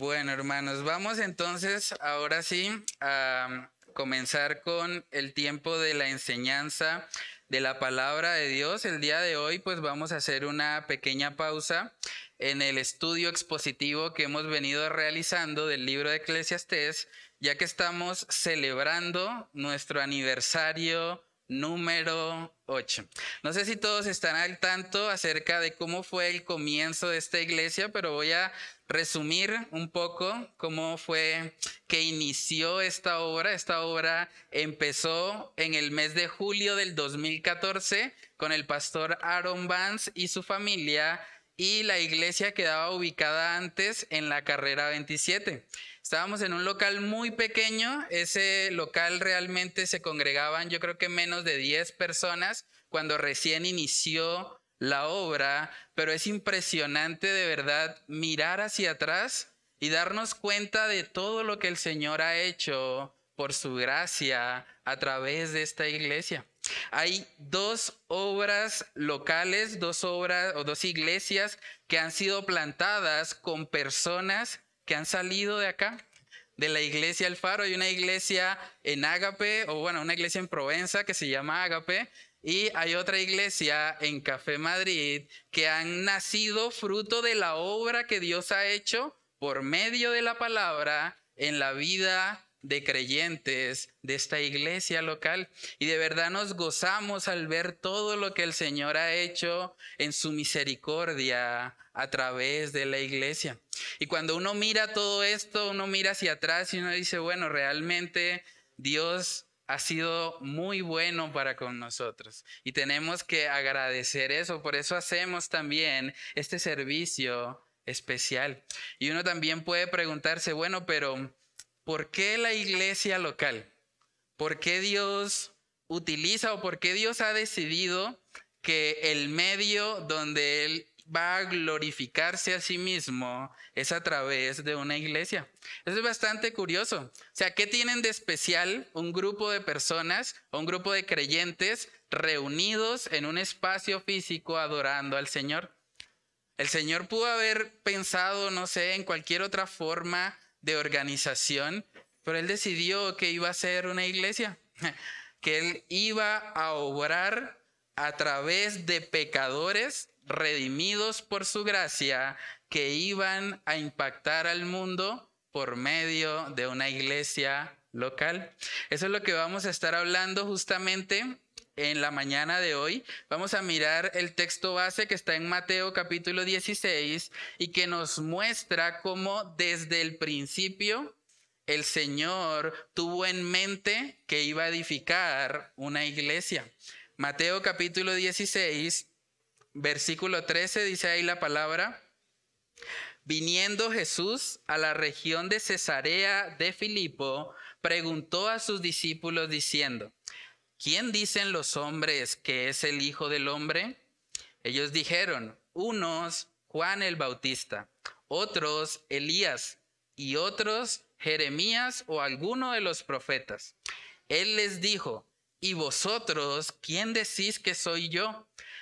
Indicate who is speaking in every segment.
Speaker 1: Bueno, hermanos, vamos entonces ahora sí a comenzar con el tiempo de la enseñanza de la palabra de Dios. El día de hoy pues vamos a hacer una pequeña pausa en el estudio expositivo que hemos venido realizando del libro de Eclesiastés, ya que estamos celebrando nuestro aniversario número 8. No sé si todos están al tanto acerca de cómo fue el comienzo de esta iglesia, pero voy a resumir un poco cómo fue que inició esta obra. Esta obra empezó en el mes de julio del 2014 con el pastor Aaron Vance y su familia y la iglesia quedaba ubicada antes en la carrera 27. Estábamos en un local muy pequeño, ese local realmente se congregaban yo creo que menos de 10 personas cuando recién inició la obra, pero es impresionante de verdad mirar hacia atrás y darnos cuenta de todo lo que el Señor ha hecho por su gracia a través de esta iglesia. Hay dos obras locales, dos obras o dos iglesias que han sido plantadas con personas que han salido de acá, de la iglesia El Faro. Hay una iglesia en Ágape, o bueno, una iglesia en Provenza que se llama Ágape, y hay otra iglesia en Café Madrid que han nacido fruto de la obra que Dios ha hecho por medio de la palabra en la vida de creyentes de esta iglesia local. Y de verdad nos gozamos al ver todo lo que el Señor ha hecho en su misericordia a través de la iglesia. Y cuando uno mira todo esto, uno mira hacia atrás y uno dice, bueno, realmente Dios ha sido muy bueno para con nosotros y tenemos que agradecer eso. Por eso hacemos también este servicio especial. Y uno también puede preguntarse, bueno, pero ¿por qué la iglesia local? ¿Por qué Dios utiliza o por qué Dios ha decidido que el medio donde Él va a glorificarse a sí mismo es a través de una iglesia. Eso es bastante curioso. O sea, ¿qué tienen de especial un grupo de personas, un grupo de creyentes reunidos en un espacio físico adorando al Señor? El Señor pudo haber pensado, no sé, en cualquier otra forma de organización, pero él decidió que iba a ser una iglesia, que él iba a obrar a través de pecadores redimidos por su gracia que iban a impactar al mundo por medio de una iglesia local. Eso es lo que vamos a estar hablando justamente en la mañana de hoy. Vamos a mirar el texto base que está en Mateo capítulo 16 y que nos muestra cómo desde el principio el Señor tuvo en mente que iba a edificar una iglesia. Mateo capítulo 16, versículo 13 dice ahí la palabra. Viniendo Jesús a la región de Cesarea de Filipo, preguntó a sus discípulos diciendo, ¿quién dicen los hombres que es el Hijo del Hombre? Ellos dijeron, unos Juan el Bautista, otros Elías y otros Jeremías o alguno de los profetas. Él les dijo, ¿y vosotros quién decís que soy yo?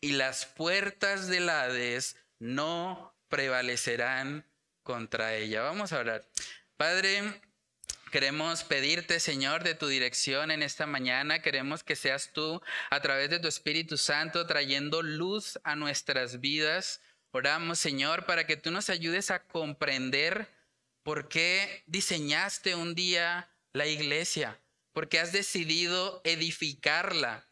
Speaker 1: Y las puertas del Hades no prevalecerán contra ella. Vamos a hablar. Padre, Queremos pedirte, Señor, de tu dirección en esta mañana. Queremos que seas tú, a través de tu Espíritu Santo, trayendo luz a nuestras vidas. Oramos, Señor, para que tú nos ayudes a comprender por qué diseñaste un día la iglesia, por qué has decidido edificarla.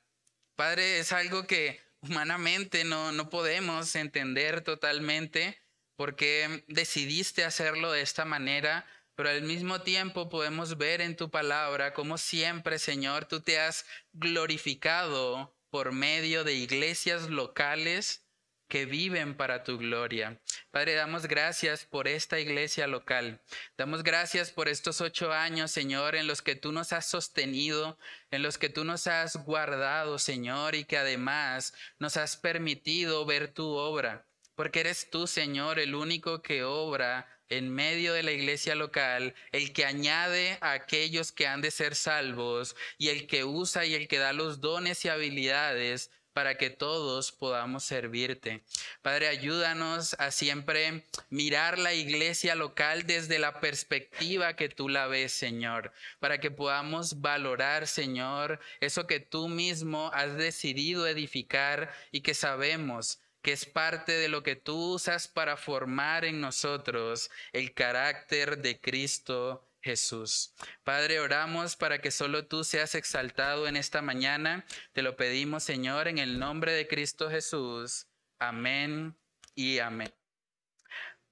Speaker 1: Padre, es algo que humanamente no, no podemos entender totalmente, por qué decidiste hacerlo de esta manera pero al mismo tiempo podemos ver en tu palabra como siempre, Señor, tú te has glorificado por medio de iglesias locales que viven para tu gloria. Padre, damos gracias por esta iglesia local. Damos gracias por estos ocho años, Señor, en los que tú nos has sostenido, en los que tú nos has guardado, Señor, y que además nos has permitido ver tu obra. Porque eres tú, Señor, el único que obra en medio de la iglesia local, el que añade a aquellos que han de ser salvos y el que usa y el que da los dones y habilidades para que todos podamos servirte. Padre, ayúdanos a siempre mirar la iglesia local desde la perspectiva que tú la ves, Señor, para que podamos valorar, Señor, eso que tú mismo has decidido edificar y que sabemos que es parte de lo que tú usas para formar en nosotros el carácter de Cristo Jesús. Padre, oramos para que solo tú seas exaltado en esta mañana. Te lo pedimos, Señor, en el nombre de Cristo Jesús. Amén y amén.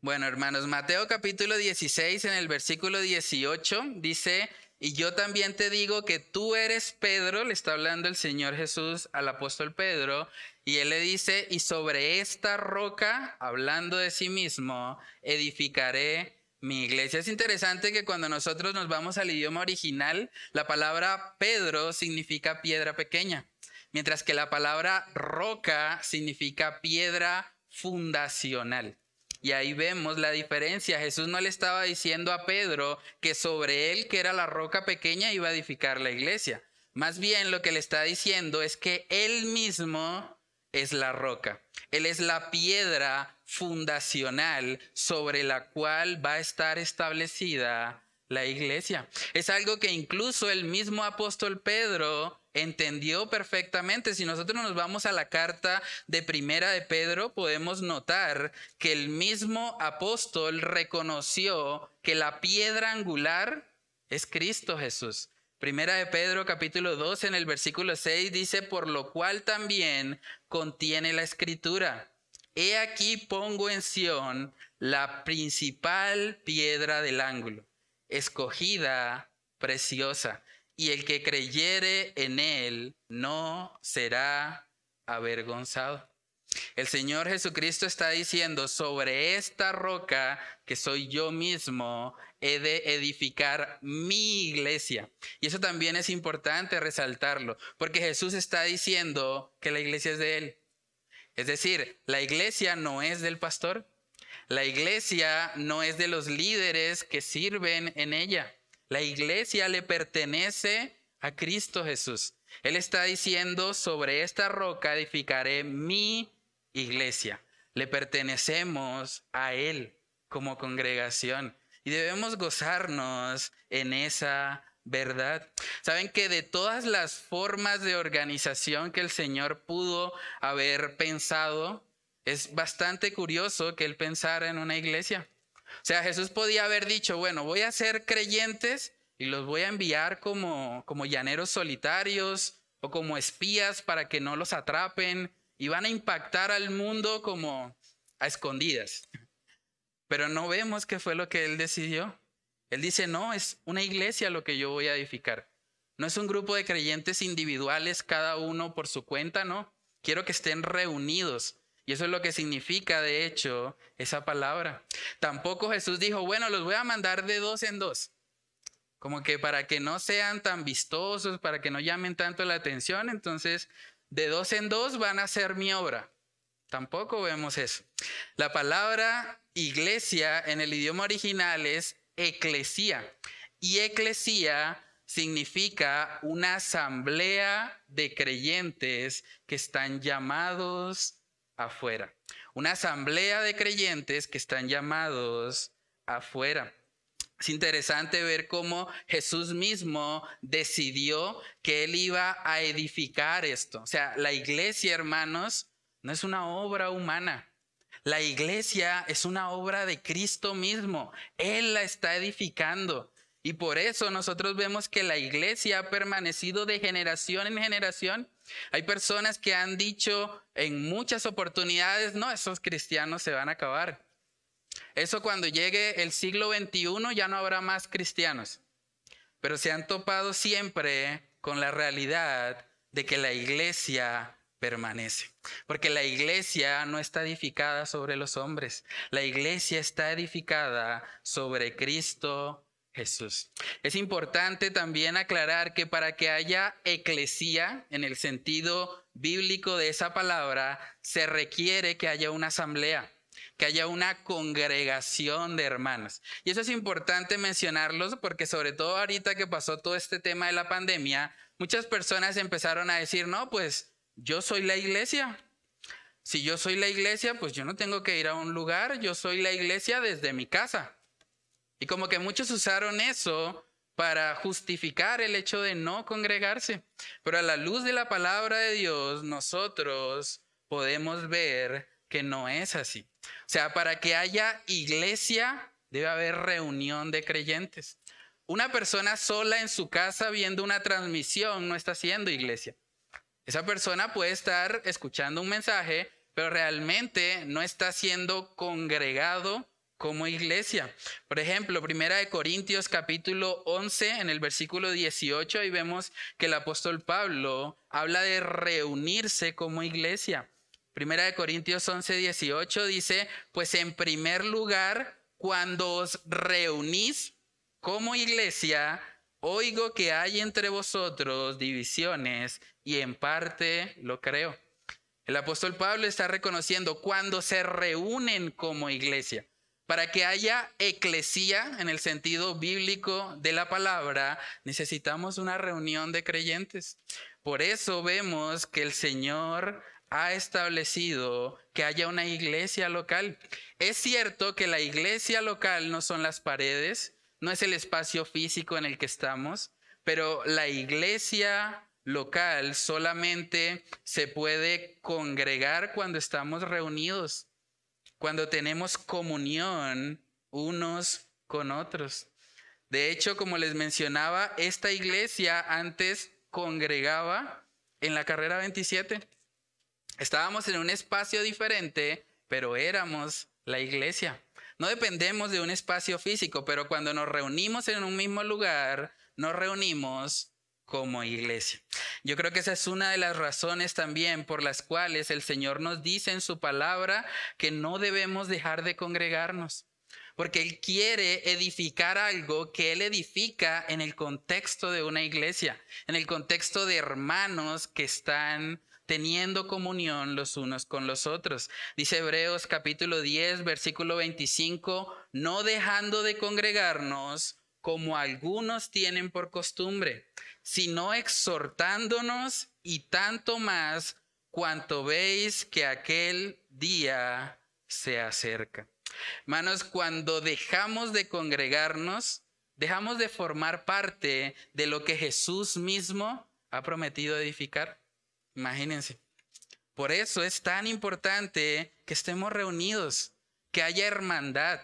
Speaker 1: Bueno, hermanos, Mateo capítulo 16 en el versículo 18 dice, y yo también te digo que tú eres Pedro, le está hablando el Señor Jesús al apóstol Pedro, y él le dice, y sobre esta roca, hablando de sí mismo, edificaré mi iglesia. Es interesante que cuando nosotros nos vamos al idioma original, la palabra Pedro significa piedra pequeña, mientras que la palabra roca significa piedra fundacional. Y ahí vemos la diferencia. Jesús no le estaba diciendo a Pedro que sobre él, que era la roca pequeña, iba a edificar la iglesia. Más bien lo que le está diciendo es que él mismo es la roca. Él es la piedra fundacional sobre la cual va a estar establecida la iglesia. Es algo que incluso el mismo apóstol Pedro entendió perfectamente. Si nosotros nos vamos a la carta de primera de Pedro, podemos notar que el mismo apóstol reconoció que la piedra angular es Cristo Jesús. Primera de Pedro capítulo 2 en el versículo 6 dice, por lo cual también contiene la escritura. He aquí pongo en Sión la principal piedra del ángulo, escogida, preciosa, y el que creyere en él no será avergonzado. El Señor Jesucristo está diciendo, sobre esta roca que soy yo mismo, he de edificar mi iglesia. Y eso también es importante resaltarlo, porque Jesús está diciendo que la iglesia es de Él. Es decir, la iglesia no es del pastor, la iglesia no es de los líderes que sirven en ella. La iglesia le pertenece a Cristo Jesús. Él está diciendo, sobre esta roca edificaré mi iglesia. Le pertenecemos a Él como congregación y debemos gozarnos en esa verdad. Saben que de todas las formas de organización que el Señor pudo haber pensado, es bastante curioso que Él pensara en una iglesia. O sea, Jesús podía haber dicho, bueno, voy a ser creyentes y los voy a enviar como, como llaneros solitarios o como espías para que no los atrapen y van a impactar al mundo como a escondidas. Pero no vemos qué fue lo que él decidió. Él dice, no, es una iglesia lo que yo voy a edificar. No es un grupo de creyentes individuales, cada uno por su cuenta, no. Quiero que estén reunidos. Y eso es lo que significa, de hecho, esa palabra. Tampoco Jesús dijo, bueno, los voy a mandar de dos en dos. Como que para que no sean tan vistosos, para que no llamen tanto la atención, entonces de dos en dos van a ser mi obra. Tampoco vemos eso. La palabra iglesia en el idioma original es eclesía. Y eclesía significa una asamblea de creyentes que están llamados afuera. Una asamblea de creyentes que están llamados afuera. Es interesante ver cómo Jesús mismo decidió que él iba a edificar esto. O sea, la iglesia, hermanos, no es una obra humana. La iglesia es una obra de Cristo mismo. Él la está edificando. Y por eso nosotros vemos que la iglesia ha permanecido de generación en generación. Hay personas que han dicho en muchas oportunidades, no, esos cristianos se van a acabar. Eso cuando llegue el siglo XXI ya no habrá más cristianos. Pero se han topado siempre con la realidad de que la iglesia permanece. Porque la iglesia no está edificada sobre los hombres, la iglesia está edificada sobre Cristo Jesús. Es importante también aclarar que para que haya eclesía en el sentido bíblico de esa palabra, se requiere que haya una asamblea que haya una congregación de hermanos. Y eso es importante mencionarlo porque sobre todo ahorita que pasó todo este tema de la pandemia, muchas personas empezaron a decir, no, pues yo soy la iglesia. Si yo soy la iglesia, pues yo no tengo que ir a un lugar, yo soy la iglesia desde mi casa. Y como que muchos usaron eso para justificar el hecho de no congregarse. Pero a la luz de la palabra de Dios, nosotros podemos ver que no es así. O sea, para que haya iglesia, debe haber reunión de creyentes. Una persona sola en su casa viendo una transmisión no está haciendo iglesia. Esa persona puede estar escuchando un mensaje, pero realmente no está siendo congregado como iglesia. Por ejemplo, Primera de Corintios capítulo 11 en el versículo 18 ahí vemos que el apóstol Pablo habla de reunirse como iglesia. Primera de Corintios 11, 18 dice, pues en primer lugar, cuando os reunís como iglesia, oigo que hay entre vosotros divisiones y en parte lo creo. El apóstol Pablo está reconociendo cuando se reúnen como iglesia. Para que haya eclesía en el sentido bíblico de la palabra, necesitamos una reunión de creyentes. Por eso vemos que el Señor ha establecido que haya una iglesia local. Es cierto que la iglesia local no son las paredes, no es el espacio físico en el que estamos, pero la iglesia local solamente se puede congregar cuando estamos reunidos, cuando tenemos comunión unos con otros. De hecho, como les mencionaba, esta iglesia antes congregaba en la carrera 27. Estábamos en un espacio diferente, pero éramos la iglesia. No dependemos de un espacio físico, pero cuando nos reunimos en un mismo lugar, nos reunimos como iglesia. Yo creo que esa es una de las razones también por las cuales el Señor nos dice en su palabra que no debemos dejar de congregarnos, porque Él quiere edificar algo que Él edifica en el contexto de una iglesia, en el contexto de hermanos que están teniendo comunión los unos con los otros. Dice Hebreos capítulo 10, versículo 25, no dejando de congregarnos como algunos tienen por costumbre, sino exhortándonos y tanto más cuanto veis que aquel día se acerca. Manos, cuando dejamos de congregarnos, dejamos de formar parte de lo que Jesús mismo ha prometido edificar. Imagínense. Por eso es tan importante que estemos reunidos, que haya hermandad,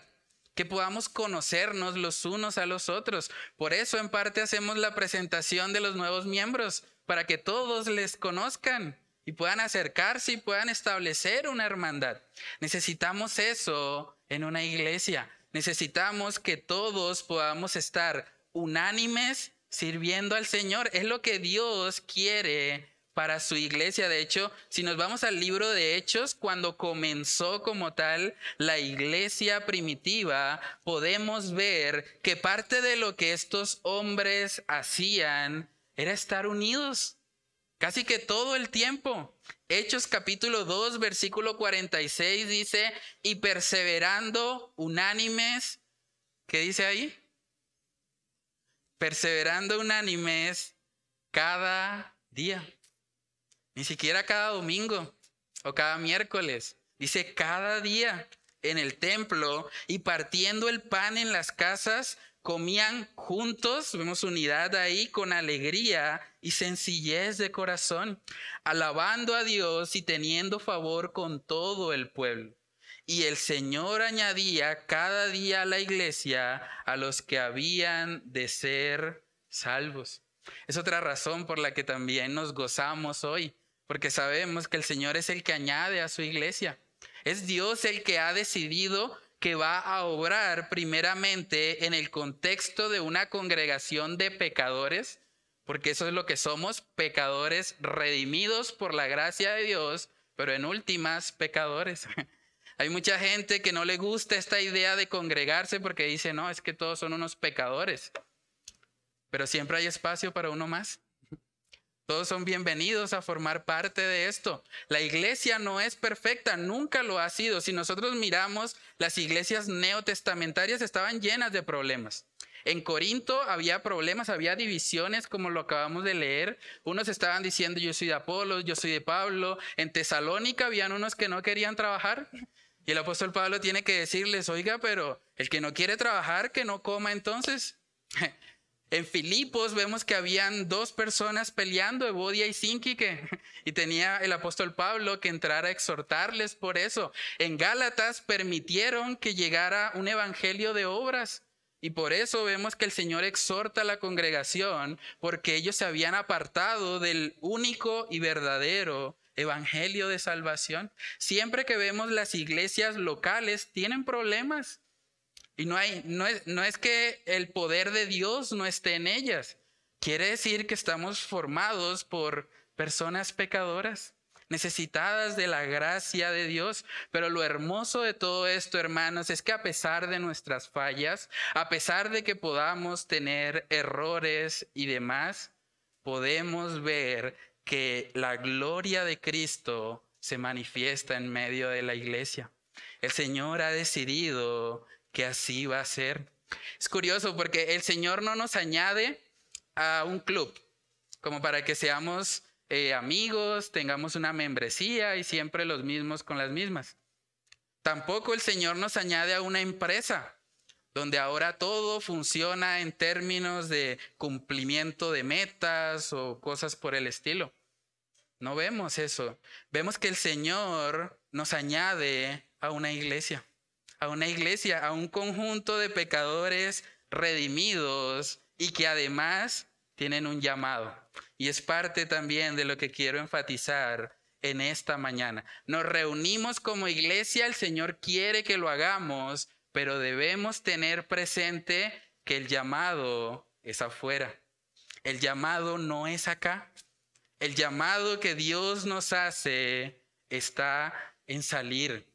Speaker 1: que podamos conocernos los unos a los otros. Por eso en parte hacemos la presentación de los nuevos miembros, para que todos les conozcan y puedan acercarse y puedan establecer una hermandad. Necesitamos eso en una iglesia. Necesitamos que todos podamos estar unánimes sirviendo al Señor. Es lo que Dios quiere para su iglesia. De hecho, si nos vamos al libro de Hechos, cuando comenzó como tal la iglesia primitiva, podemos ver que parte de lo que estos hombres hacían era estar unidos, casi que todo el tiempo. Hechos capítulo 2, versículo 46 dice, y perseverando unánimes, ¿qué dice ahí? Perseverando unánimes cada día. Ni siquiera cada domingo o cada miércoles. Dice cada día en el templo y partiendo el pan en las casas, comían juntos, vemos unidad ahí, con alegría y sencillez de corazón, alabando a Dios y teniendo favor con todo el pueblo. Y el Señor añadía cada día a la iglesia a los que habían de ser salvos. Es otra razón por la que también nos gozamos hoy, porque sabemos que el Señor es el que añade a su iglesia. Es Dios el que ha decidido que va a obrar primeramente en el contexto de una congregación de pecadores, porque eso es lo que somos, pecadores redimidos por la gracia de Dios, pero en últimas pecadores. Hay mucha gente que no le gusta esta idea de congregarse porque dice, no, es que todos son unos pecadores. Pero siempre hay espacio para uno más. Todos son bienvenidos a formar parte de esto. La iglesia no es perfecta, nunca lo ha sido. Si nosotros miramos, las iglesias neotestamentarias estaban llenas de problemas. En Corinto había problemas, había divisiones, como lo acabamos de leer. Unos estaban diciendo yo soy de Apolo, yo soy de Pablo. En Tesalónica habían unos que no querían trabajar. Y el apóstol Pablo tiene que decirles, oiga, pero el que no quiere trabajar, que no coma entonces. En Filipos vemos que habían dos personas peleando, Evodia y Sinquique, y tenía el apóstol Pablo que entrar a exhortarles por eso. En Gálatas permitieron que llegara un evangelio de obras, y por eso vemos que el Señor exhorta a la congregación, porque ellos se habían apartado del único y verdadero evangelio de salvación. Siempre que vemos las iglesias locales tienen problemas. Y no, hay, no, es, no es que el poder de Dios no esté en ellas. Quiere decir que estamos formados por personas pecadoras, necesitadas de la gracia de Dios. Pero lo hermoso de todo esto, hermanos, es que a pesar de nuestras fallas, a pesar de que podamos tener errores y demás, podemos ver que la gloria de Cristo se manifiesta en medio de la iglesia. El Señor ha decidido que así va a ser. Es curioso porque el Señor no nos añade a un club como para que seamos eh, amigos, tengamos una membresía y siempre los mismos con las mismas. Tampoco el Señor nos añade a una empresa donde ahora todo funciona en términos de cumplimiento de metas o cosas por el estilo. No vemos eso. Vemos que el Señor nos añade a una iglesia, a una iglesia, a un conjunto de pecadores redimidos y que además tienen un llamado. Y es parte también de lo que quiero enfatizar en esta mañana. Nos reunimos como iglesia, el Señor quiere que lo hagamos, pero debemos tener presente que el llamado es afuera. El llamado no es acá. El llamado que Dios nos hace está en salir,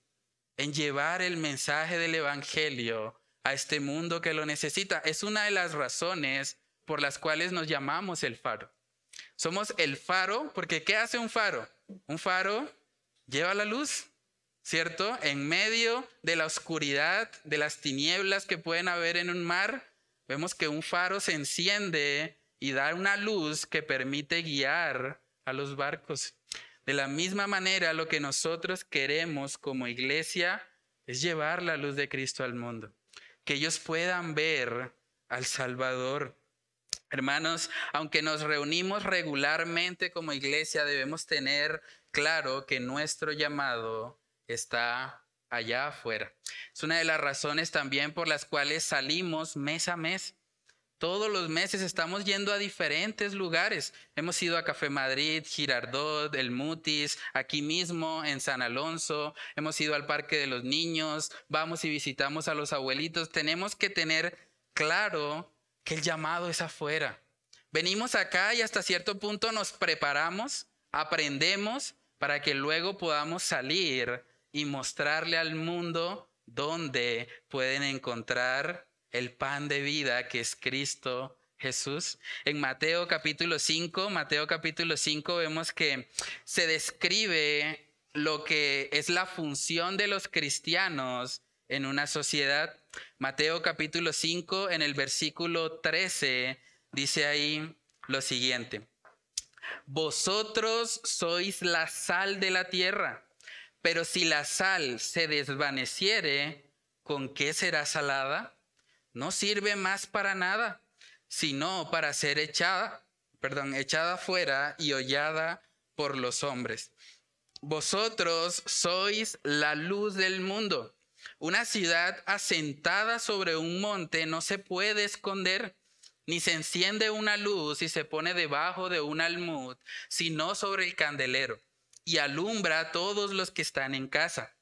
Speaker 1: en llevar el mensaje del Evangelio a este mundo que lo necesita. Es una de las razones por las cuales nos llamamos el faro. Somos el faro porque ¿qué hace un faro? Un faro lleva la luz, ¿cierto? En medio de la oscuridad, de las tinieblas que pueden haber en un mar, vemos que un faro se enciende y da una luz que permite guiar a los barcos. De la misma manera, lo que nosotros queremos como iglesia es llevar la luz de Cristo al mundo, que ellos puedan ver al Salvador. Hermanos, aunque nos reunimos regularmente como iglesia, debemos tener claro que nuestro llamado está allá afuera. Es una de las razones también por las cuales salimos mes a mes. Todos los meses estamos yendo a diferentes lugares. Hemos ido a Café Madrid, Girardot, El Mutis, aquí mismo en San Alonso. Hemos ido al Parque de los Niños. Vamos y visitamos a los abuelitos. Tenemos que tener claro que el llamado es afuera. Venimos acá y hasta cierto punto nos preparamos, aprendemos para que luego podamos salir y mostrarle al mundo dónde pueden encontrar el pan de vida que es Cristo Jesús. En Mateo capítulo 5, Mateo capítulo 5 vemos que se describe lo que es la función de los cristianos en una sociedad. Mateo capítulo 5 en el versículo 13 dice ahí lo siguiente. Vosotros sois la sal de la tierra, pero si la sal se desvaneciere, ¿con qué será salada? No sirve más para nada, sino para ser echada, perdón, echada fuera y hollada por los hombres. Vosotros sois la luz del mundo. Una ciudad asentada sobre un monte no se puede esconder, ni se enciende una luz y se pone debajo de un almud, sino sobre el candelero, y alumbra a todos los que están en casa.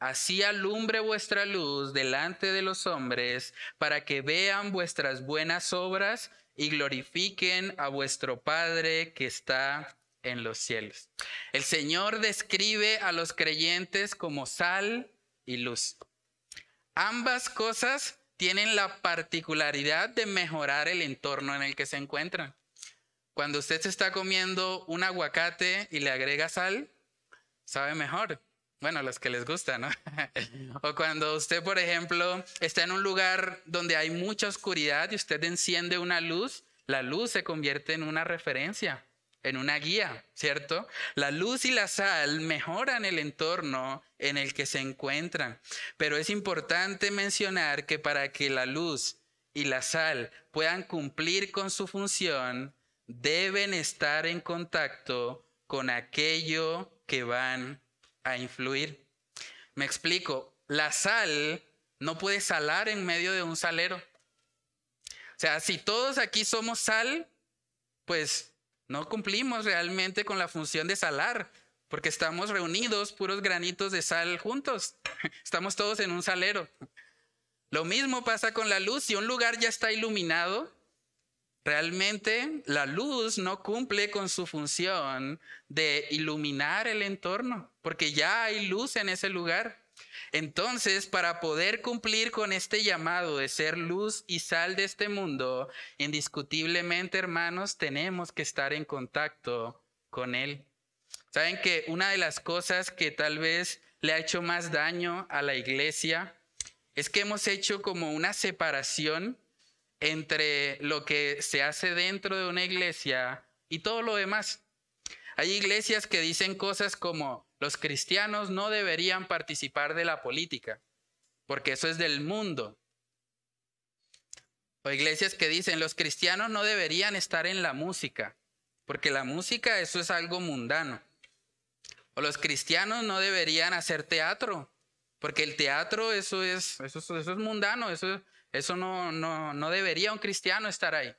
Speaker 1: Así alumbre vuestra luz delante de los hombres, para que vean vuestras buenas obras y glorifiquen a vuestro Padre que está en los cielos. El Señor describe a los creyentes como sal y luz. Ambas cosas tienen la particularidad de mejorar el entorno en el que se encuentran. Cuando usted se está comiendo un aguacate y le agrega sal, sabe mejor. Bueno, los que les gusta, ¿no? o cuando usted, por ejemplo, está en un lugar donde hay mucha oscuridad y usted enciende una luz, la luz se convierte en una referencia en una guía, ¿cierto? La luz y la sal mejoran el entorno en el que se encuentran, pero es importante mencionar que para que la luz y la sal puedan cumplir con su función, deben estar en contacto con aquello que van a influir. Me explico, la sal no puede salar en medio de un salero. O sea, si todos aquí somos sal, pues no cumplimos realmente con la función de salar, porque estamos reunidos puros granitos de sal juntos. Estamos todos en un salero. Lo mismo pasa con la luz. Si un lugar ya está iluminado, realmente la luz no cumple con su función de iluminar el entorno, porque ya hay luz en ese lugar. Entonces, para poder cumplir con este llamado de ser luz y sal de este mundo, indiscutiblemente, hermanos, tenemos que estar en contacto con Él. Saben que una de las cosas que tal vez le ha hecho más daño a la iglesia es que hemos hecho como una separación entre lo que se hace dentro de una iglesia y todo lo demás. Hay iglesias que dicen cosas como, los cristianos no deberían participar de la política, porque eso es del mundo. O iglesias que dicen, los cristianos no deberían estar en la música, porque la música eso es algo mundano. O los cristianos no deberían hacer teatro, porque el teatro eso es, eso, eso es mundano, eso, eso no, no, no debería un cristiano estar ahí.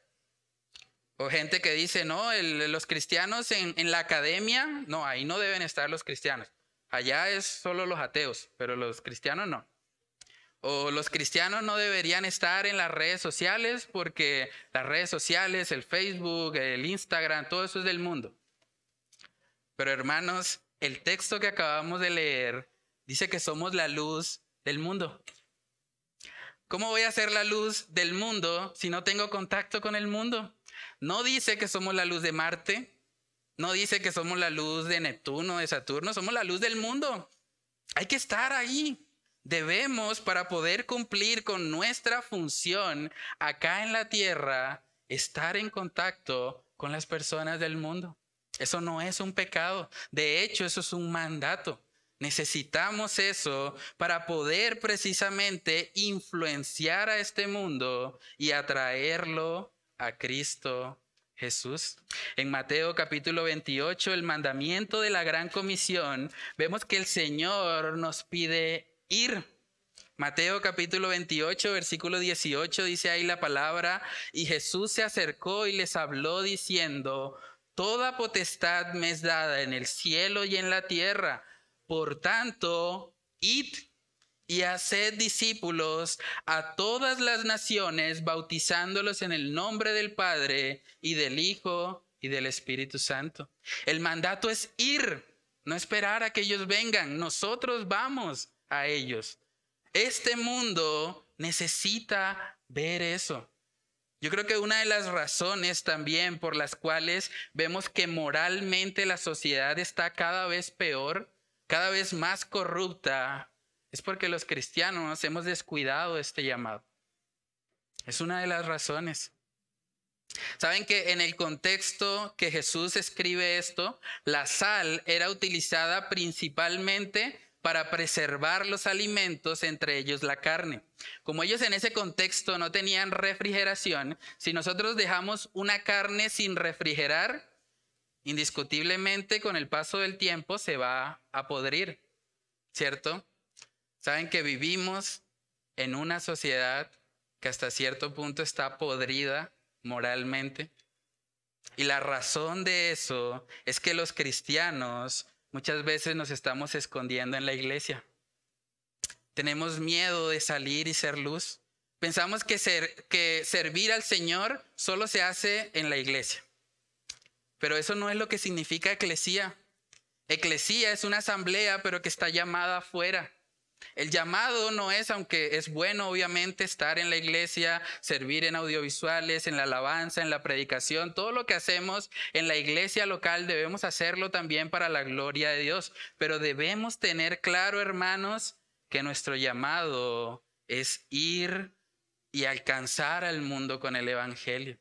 Speaker 1: O gente que dice, no, los cristianos en, en, la academia, no, ahí no deben estar los cristianos. Allá es solo los ateos, pero los cristianos no. O los cristianos no deberían estar en las redes sociales porque las redes sociales, el Facebook, el Instagram, todo eso es del mundo. Pero hermanos, el texto que acabamos de leer dice que somos la luz del mundo. ¿Cómo voy a ser la luz del mundo si no tengo contacto con el mundo? No dice que somos la luz de Marte, no dice que somos la luz de Neptuno, de Saturno, somos la luz del mundo. Hay que estar ahí. Debemos, para poder cumplir con nuestra función acá en la tierra, estar en contacto con las personas del mundo. Eso no es un pecado. De hecho, eso es un mandato. Necesitamos eso para poder precisamente influenciar a este mundo y atraerlo a Cristo Jesús. En Mateo capítulo 28, el mandamiento de la gran comisión, vemos que el Señor nos pide ir. Mateo capítulo 28, versículo 18 dice ahí la palabra, y Jesús se acercó y les habló diciendo, Toda potestad me es dada en el cielo y en la tierra. Por tanto, id y haced discípulos a todas las naciones, bautizándolos en el nombre del Padre y del Hijo y del Espíritu Santo. El mandato es ir, no esperar a que ellos vengan. Nosotros vamos a ellos. Este mundo necesita ver eso. Yo creo que una de las razones también por las cuales vemos que moralmente la sociedad está cada vez peor, cada vez más corrupta, es porque los cristianos hemos descuidado este llamado. Es una de las razones. Saben que en el contexto que Jesús escribe esto, la sal era utilizada principalmente para preservar los alimentos, entre ellos la carne. Como ellos en ese contexto no tenían refrigeración, si nosotros dejamos una carne sin refrigerar, indiscutiblemente con el paso del tiempo se va a podrir, ¿cierto? Saben que vivimos en una sociedad que hasta cierto punto está podrida moralmente. Y la razón de eso es que los cristianos muchas veces nos estamos escondiendo en la iglesia. Tenemos miedo de salir y ser luz. Pensamos que, ser, que servir al Señor solo se hace en la iglesia. Pero eso no es lo que significa eclesía. Eclesía es una asamblea, pero que está llamada afuera. El llamado no es, aunque es bueno obviamente estar en la iglesia, servir en audiovisuales, en la alabanza, en la predicación, todo lo que hacemos en la iglesia local debemos hacerlo también para la gloria de Dios. Pero debemos tener claro, hermanos, que nuestro llamado es ir y alcanzar al mundo con el Evangelio.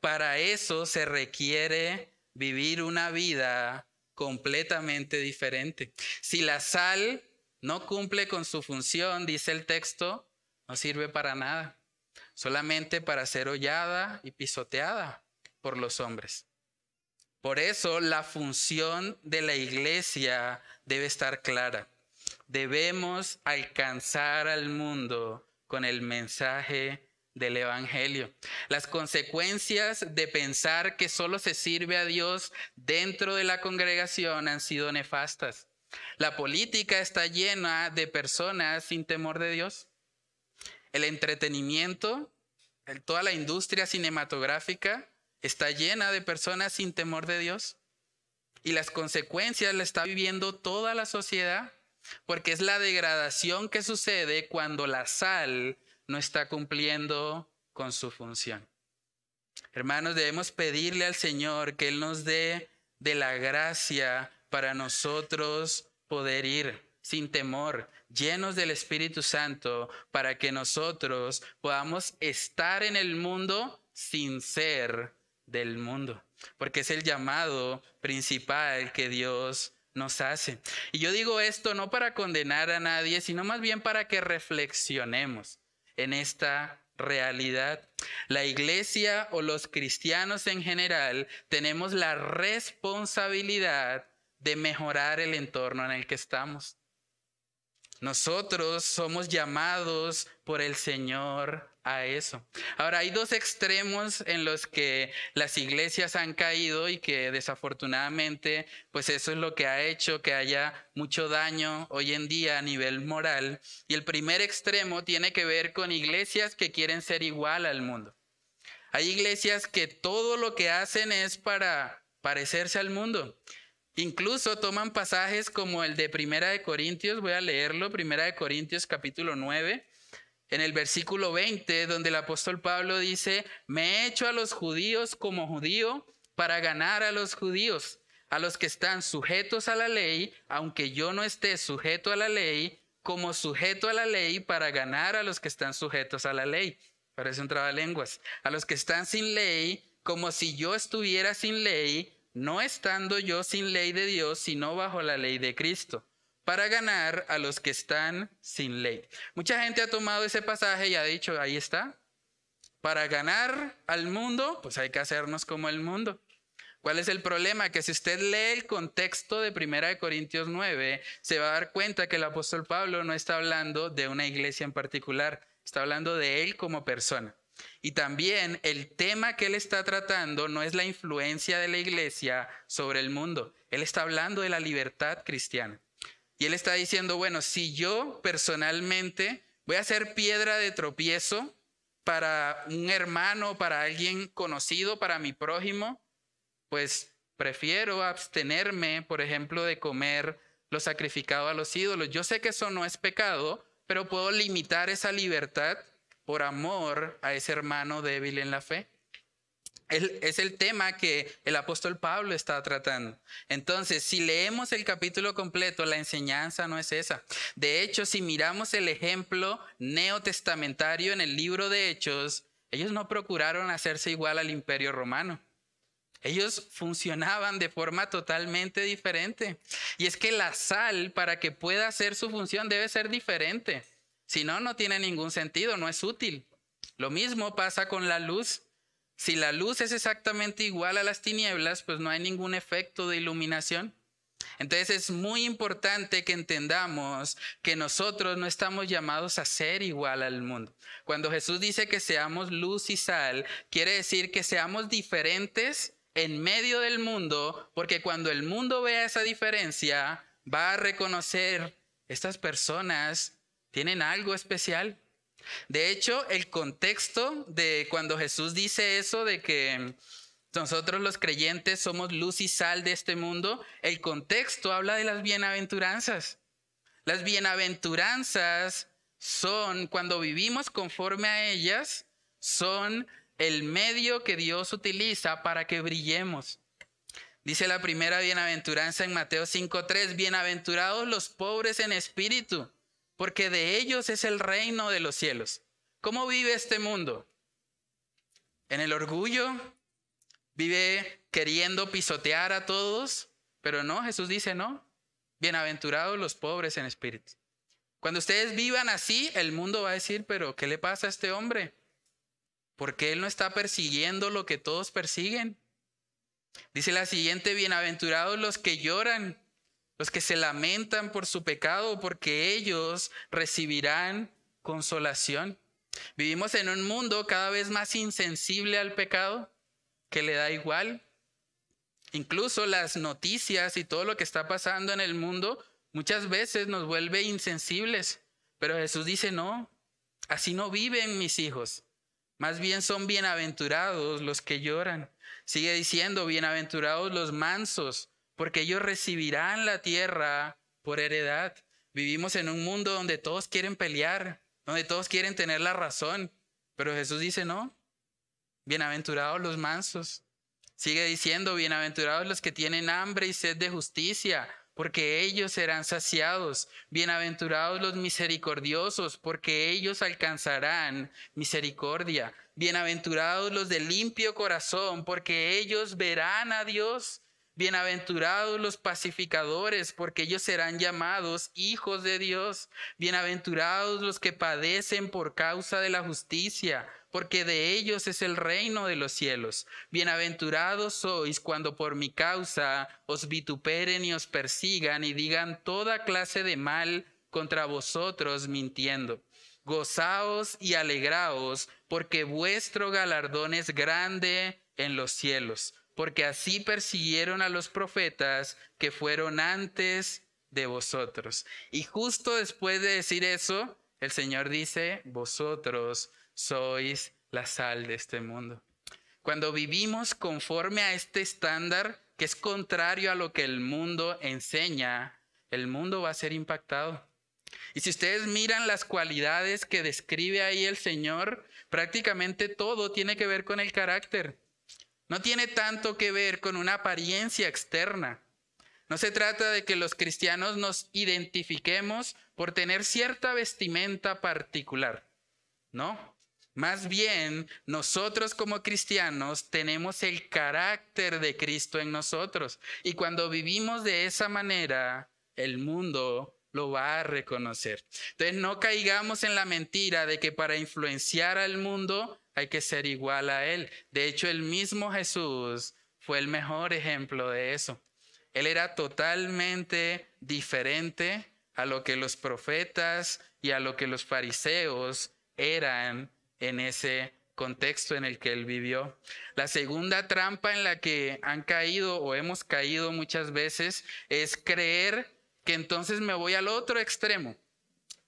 Speaker 1: Para eso se requiere vivir una vida completamente diferente. Si la sal no cumple con su función, dice el texto, no sirve para nada, solamente para ser hollada y pisoteada por los hombres. Por eso la función de la iglesia debe estar clara. Debemos alcanzar al mundo con el mensaje del Evangelio. Las consecuencias de pensar que solo se sirve a Dios dentro de la congregación han sido nefastas. La política está llena de personas sin temor de Dios. El entretenimiento, toda la industria cinematográfica está llena de personas sin temor de Dios. Y las consecuencias la está viviendo toda la sociedad, porque es la degradación que sucede cuando la sal no está cumpliendo con su función. Hermanos, debemos pedirle al Señor que Él nos dé de la gracia para nosotros poder ir sin temor, llenos del Espíritu Santo, para que nosotros podamos estar en el mundo sin ser del mundo, porque es el llamado principal que Dios nos hace. Y yo digo esto no para condenar a nadie, sino más bien para que reflexionemos en esta realidad. La iglesia o los cristianos en general tenemos la responsabilidad de mejorar el entorno en el que estamos. Nosotros somos llamados por el Señor a eso. Ahora, hay dos extremos en los que las iglesias han caído y que desafortunadamente, pues eso es lo que ha hecho que haya mucho daño hoy en día a nivel moral. Y el primer extremo tiene que ver con iglesias que quieren ser igual al mundo. Hay iglesias que todo lo que hacen es para parecerse al mundo. Incluso toman pasajes como el de Primera de Corintios, voy a leerlo, Primera de Corintios capítulo 9, en el versículo 20, donde el apóstol Pablo dice, me he hecho a los judíos como judío para ganar a los judíos, a los que están sujetos a la ley, aunque yo no esté sujeto a la ley, como sujeto a la ley para ganar a los que están sujetos a la ley. Parece un trabalenguas. A los que están sin ley, como si yo estuviera sin ley, no estando yo sin ley de Dios, sino bajo la ley de Cristo, para ganar a los que están sin ley. Mucha gente ha tomado ese pasaje y ha dicho, ahí está, para ganar al mundo, pues hay que hacernos como el mundo. ¿Cuál es el problema? Que si usted lee el contexto de 1 Corintios 9, se va a dar cuenta que el apóstol Pablo no está hablando de una iglesia en particular, está hablando de él como persona. Y también el tema que él está tratando no es la influencia de la iglesia sobre el mundo. Él está hablando de la libertad cristiana. Y él está diciendo, bueno, si yo personalmente voy a ser piedra de tropiezo para un hermano, para alguien conocido, para mi prójimo, pues prefiero abstenerme, por ejemplo, de comer lo sacrificado a los ídolos. Yo sé que eso no es pecado, pero puedo limitar esa libertad por amor a ese hermano débil en la fe. Es el tema que el apóstol Pablo está tratando. Entonces, si leemos el capítulo completo, la enseñanza no es esa. De hecho, si miramos el ejemplo neotestamentario en el libro de Hechos, ellos no procuraron hacerse igual al imperio romano. Ellos funcionaban de forma totalmente diferente. Y es que la sal, para que pueda hacer su función, debe ser diferente. Si no, no tiene ningún sentido, no es útil. Lo mismo pasa con la luz. Si la luz es exactamente igual a las tinieblas, pues no hay ningún efecto de iluminación. Entonces es muy importante que entendamos que nosotros no estamos llamados a ser igual al mundo. Cuando Jesús dice que seamos luz y sal, quiere decir que seamos diferentes en medio del mundo, porque cuando el mundo vea esa diferencia, va a reconocer estas personas tienen algo especial. De hecho, el contexto de cuando Jesús dice eso de que nosotros los creyentes somos luz y sal de este mundo, el contexto habla de las bienaventuranzas. Las bienaventuranzas son, cuando vivimos conforme a ellas, son el medio que Dios utiliza para que brillemos. Dice la primera bienaventuranza en Mateo 5.3, bienaventurados los pobres en espíritu, porque de ellos es el reino de los cielos. ¿Cómo vive este mundo? En el orgullo, vive queriendo pisotear a todos, pero no, Jesús dice no. Bienaventurados los pobres en espíritu. Cuando ustedes vivan así, el mundo va a decir, pero ¿qué le pasa a este hombre? ¿Por qué él no está persiguiendo lo que todos persiguen? Dice la siguiente, bienaventurados los que lloran, los que se lamentan por su pecado, porque ellos recibirán consolación. Vivimos en un mundo cada vez más insensible al pecado que le da igual. Incluso las noticias y todo lo que está pasando en el mundo muchas veces nos vuelve insensibles. Pero Jesús dice, no, así no viven mis hijos. Más bien son bienaventurados los que lloran. Sigue diciendo, bienaventurados los mansos, porque ellos recibirán la tierra por heredad. Vivimos en un mundo donde todos quieren pelear, donde todos quieren tener la razón. Pero Jesús dice, no, Bienaventurados los mansos. Sigue diciendo, bienaventurados los que tienen hambre y sed de justicia, porque ellos serán saciados. Bienaventurados los misericordiosos, porque ellos alcanzarán misericordia. Bienaventurados los de limpio corazón, porque ellos verán a Dios. Bienaventurados los pacificadores, porque ellos serán llamados hijos de Dios. Bienaventurados los que padecen por causa de la justicia, porque de ellos es el reino de los cielos. Bienaventurados sois cuando por mi causa os vituperen y os persigan y digan toda clase de mal contra vosotros mintiendo. Gozaos y alegraos, porque vuestro galardón es grande en los cielos porque así persiguieron a los profetas que fueron antes de vosotros. Y justo después de decir eso, el Señor dice, vosotros sois la sal de este mundo. Cuando vivimos conforme a este estándar, que es contrario a lo que el mundo enseña, el mundo va a ser impactado. Y si ustedes miran las cualidades que describe ahí el Señor, prácticamente todo tiene que ver con el carácter. No tiene tanto que ver con una apariencia externa. No se trata de que los cristianos nos identifiquemos por tener cierta vestimenta particular. No. Más bien, nosotros como cristianos tenemos el carácter de Cristo en nosotros. Y cuando vivimos de esa manera, el mundo lo va a reconocer. Entonces, no caigamos en la mentira de que para influenciar al mundo hay que ser igual a Él. De hecho, el mismo Jesús fue el mejor ejemplo de eso. Él era totalmente diferente a lo que los profetas y a lo que los fariseos eran en ese contexto en el que él vivió. La segunda trampa en la que han caído o hemos caído muchas veces es creer que entonces me voy al otro extremo.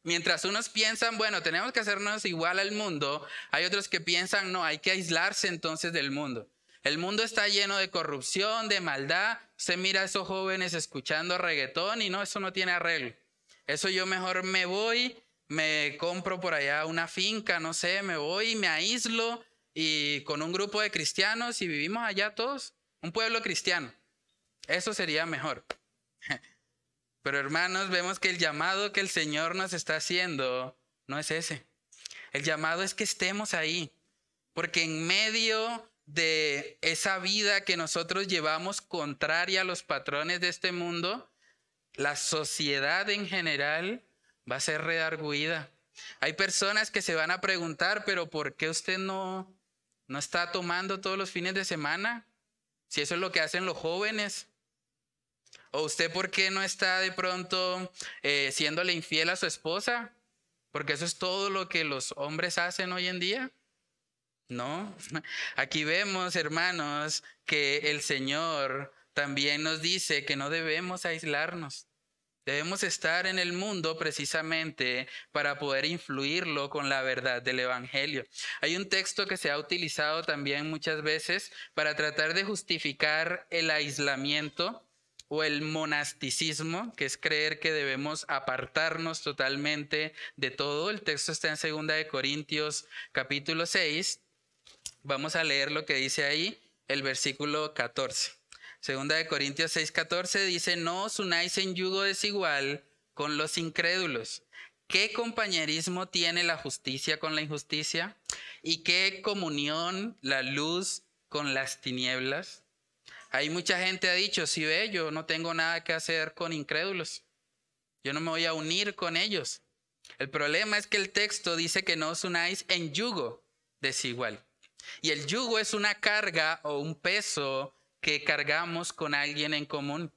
Speaker 1: Mientras unos piensan, bueno, tenemos que hacernos igual al mundo, hay otros que piensan, no, hay que aislarse entonces del mundo. El mundo está lleno de corrupción, de maldad. Se mira a esos jóvenes escuchando reggaetón y no, eso no tiene arreglo. Eso yo mejor me voy, me compro por allá una finca, no sé, me voy, me aíslo y con un grupo de cristianos y vivimos allá todos, un pueblo cristiano. Eso sería mejor. Pero hermanos, vemos que el llamado que el Señor nos está haciendo no es ese. El llamado es que estemos ahí, porque en medio de esa vida que nosotros llevamos contraria a los patrones de este mundo, la sociedad en general va a ser redarguida. Hay personas que se van a preguntar, pero ¿por qué usted no, no está tomando todos los fines de semana? Si eso es lo que hacen los jóvenes. ¿O usted por qué no está de pronto eh, siéndole infiel a su esposa? Porque eso es todo lo que los hombres hacen hoy en día. No, aquí vemos, hermanos, que el Señor también nos dice que no debemos aislarnos. Debemos estar en el mundo precisamente para poder influirlo con la verdad del Evangelio. Hay un texto que se ha utilizado también muchas veces para tratar de justificar el aislamiento o el monasticismo, que es creer que debemos apartarnos totalmente de todo. El texto está en 2 de Corintios capítulo 6. Vamos a leer lo que dice ahí, el versículo 14. Segunda de Corintios 6:14 dice, no os unáis en yugo desigual con los incrédulos. ¿Qué compañerismo tiene la justicia con la injusticia? ¿Y qué comunión la luz con las tinieblas? Hay mucha gente ha dicho, si ve, yo no tengo nada que hacer con incrédulos. Yo no me voy a unir con ellos. El problema es que el texto dice que no os unáis en yugo desigual. Y el yugo es una carga o un peso que cargamos con alguien en común.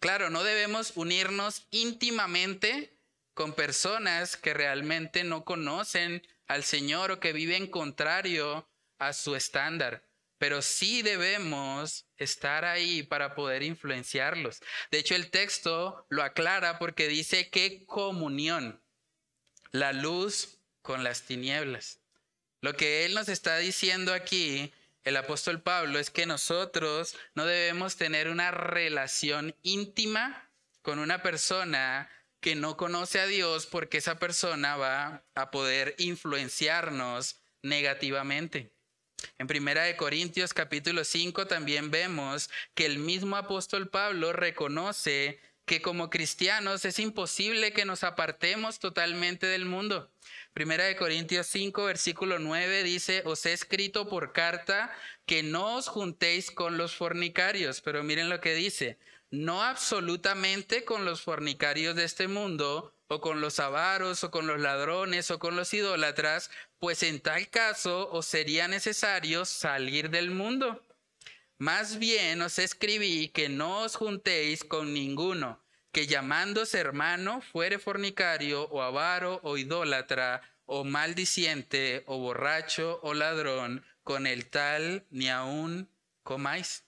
Speaker 1: Claro, no debemos unirnos íntimamente con personas que realmente no conocen al Señor o que viven contrario a su estándar, pero sí debemos estar ahí para poder influenciarlos. De hecho, el texto lo aclara porque dice que comunión, la luz con las tinieblas. Lo que Él nos está diciendo aquí el apóstol Pablo es que nosotros no debemos tener una relación íntima con una persona que no conoce a Dios porque esa persona va a poder influenciarnos negativamente. En Primera de Corintios capítulo 5 también vemos que el mismo apóstol Pablo reconoce que como cristianos es imposible que nos apartemos totalmente del mundo. Primera de Corintios 5, versículo 9 dice, os he escrito por carta que no os juntéis con los fornicarios, pero miren lo que dice, no absolutamente con los fornicarios de este mundo, o con los avaros, o con los ladrones, o con los idólatras, pues en tal caso os sería necesario salir del mundo. Más bien os escribí que no os juntéis con ninguno, que llamándose hermano fuere fornicario o avaro o idólatra o maldiciente o borracho o ladrón, con el tal ni aún comáis.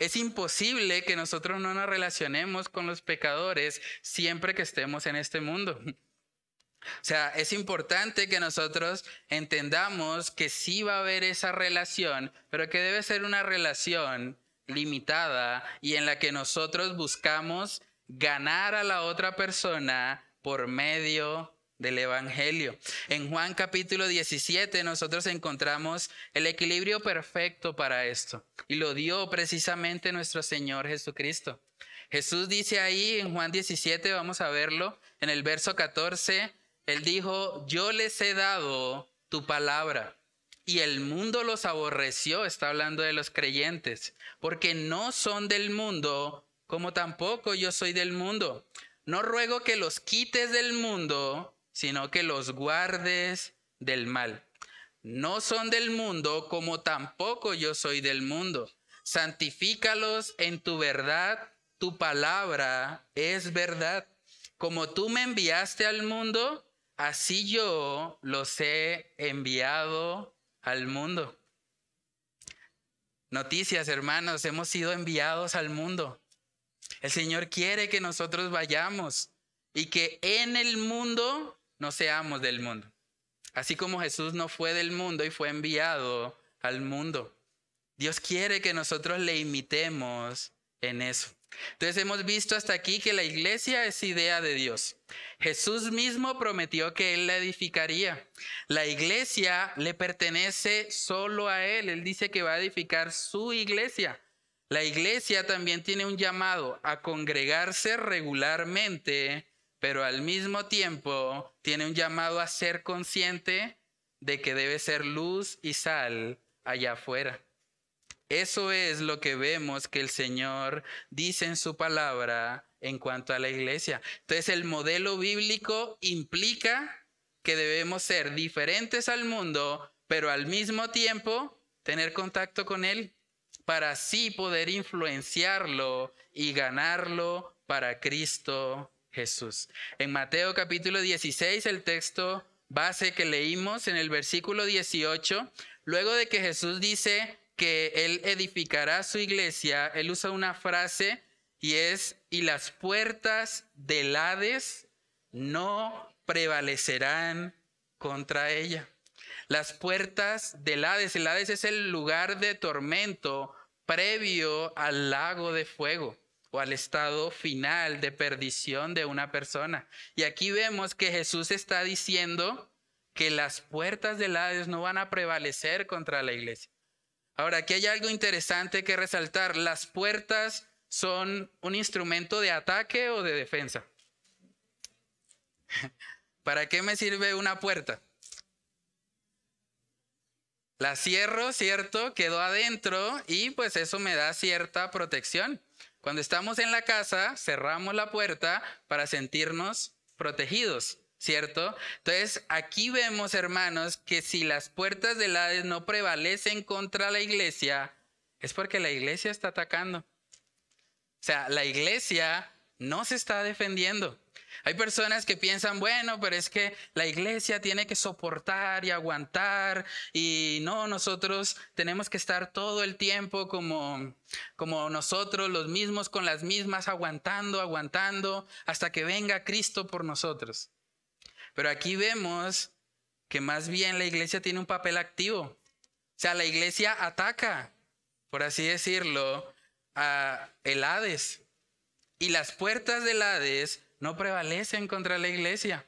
Speaker 1: Es imposible que nosotros no nos relacionemos con los pecadores siempre que estemos en este mundo. O sea, es importante que nosotros entendamos que sí va a haber esa relación, pero que debe ser una relación limitada y en la que nosotros buscamos ganar a la otra persona por medio del Evangelio. En Juan capítulo 17 nosotros encontramos el equilibrio perfecto para esto y lo dio precisamente nuestro Señor Jesucristo. Jesús dice ahí en Juan 17, vamos a verlo, en el verso 14, él dijo, yo les he dado tu palabra. Y el mundo los aborreció, está hablando de los creyentes, porque no son del mundo, como tampoco yo soy del mundo. No ruego que los quites del mundo, sino que los guardes del mal. No son del mundo, como tampoco yo soy del mundo. Santifícalos en tu verdad, tu palabra es verdad. Como tú me enviaste al mundo, así yo los he enviado al mundo. Noticias, hermanos, hemos sido enviados al mundo. El Señor quiere que nosotros vayamos y que en el mundo no seamos del mundo. Así como Jesús no fue del mundo y fue enviado al mundo. Dios quiere que nosotros le imitemos en eso. Entonces hemos visto hasta aquí que la iglesia es idea de Dios. Jesús mismo prometió que Él la edificaría. La iglesia le pertenece solo a Él. Él dice que va a edificar su iglesia. La iglesia también tiene un llamado a congregarse regularmente, pero al mismo tiempo tiene un llamado a ser consciente de que debe ser luz y sal allá afuera. Eso es lo que vemos que el Señor dice en su palabra en cuanto a la iglesia. Entonces el modelo bíblico implica que debemos ser diferentes al mundo, pero al mismo tiempo tener contacto con Él para así poder influenciarlo y ganarlo para Cristo Jesús. En Mateo capítulo 16, el texto base que leímos en el versículo 18, luego de que Jesús dice, que Él edificará su iglesia, Él usa una frase y es, y las puertas del Hades no prevalecerán contra ella. Las puertas del Hades, el Hades es el lugar de tormento previo al lago de fuego o al estado final de perdición de una persona. Y aquí vemos que Jesús está diciendo que las puertas del Hades no van a prevalecer contra la iglesia. Ahora, aquí hay algo interesante que resaltar. Las puertas son un instrumento de ataque o de defensa. ¿Para qué me sirve una puerta? La cierro, ¿cierto? Quedó adentro y pues eso me da cierta protección. Cuando estamos en la casa, cerramos la puerta para sentirnos protegidos, ¿cierto? Entonces, aquí vemos, hermanos, que si las puertas del Hades no prevalecen contra la iglesia, es porque la iglesia está atacando. O sea, la iglesia no se está defendiendo. Hay personas que piensan, bueno, pero es que la iglesia tiene que soportar y aguantar y no, nosotros tenemos que estar todo el tiempo como, como nosotros, los mismos con las mismas, aguantando, aguantando, hasta que venga Cristo por nosotros. Pero aquí vemos que más bien la iglesia tiene un papel activo. O sea, la iglesia ataca, por así decirlo, a el Hades. Y las puertas del Hades no prevalecen contra la iglesia.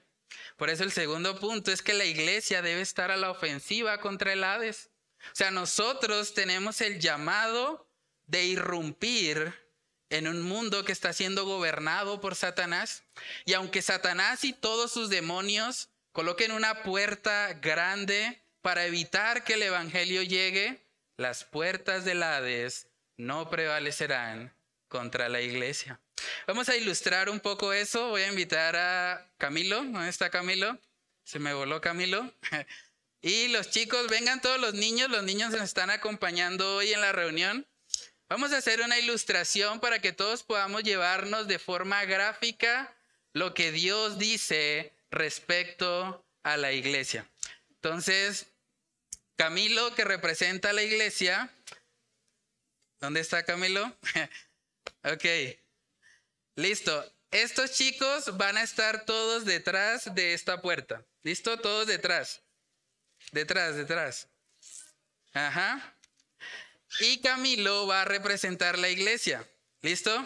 Speaker 1: Por eso el segundo punto es que la iglesia debe estar a la ofensiva contra el Hades. O sea, nosotros tenemos el llamado de irrumpir en un mundo que está siendo gobernado por Satanás. Y aunque Satanás y todos sus demonios coloquen una puerta grande para evitar que el Evangelio llegue, las puertas del Hades no prevalecerán contra la iglesia. Vamos a ilustrar un poco eso. Voy a invitar a Camilo. ¿Dónde está Camilo? Se me voló Camilo. Y los chicos, vengan todos los niños. Los niños nos están acompañando hoy en la reunión. Vamos a hacer una ilustración para que todos podamos llevarnos de forma gráfica lo que Dios dice respecto a la iglesia. Entonces, Camilo, que representa a la iglesia. ¿Dónde está Camilo? ok. Listo. Estos chicos van a estar todos detrás de esta puerta. ¿Listo? Todos detrás. Detrás, detrás. Ajá. Y Camilo va a representar la iglesia. ¿Listo?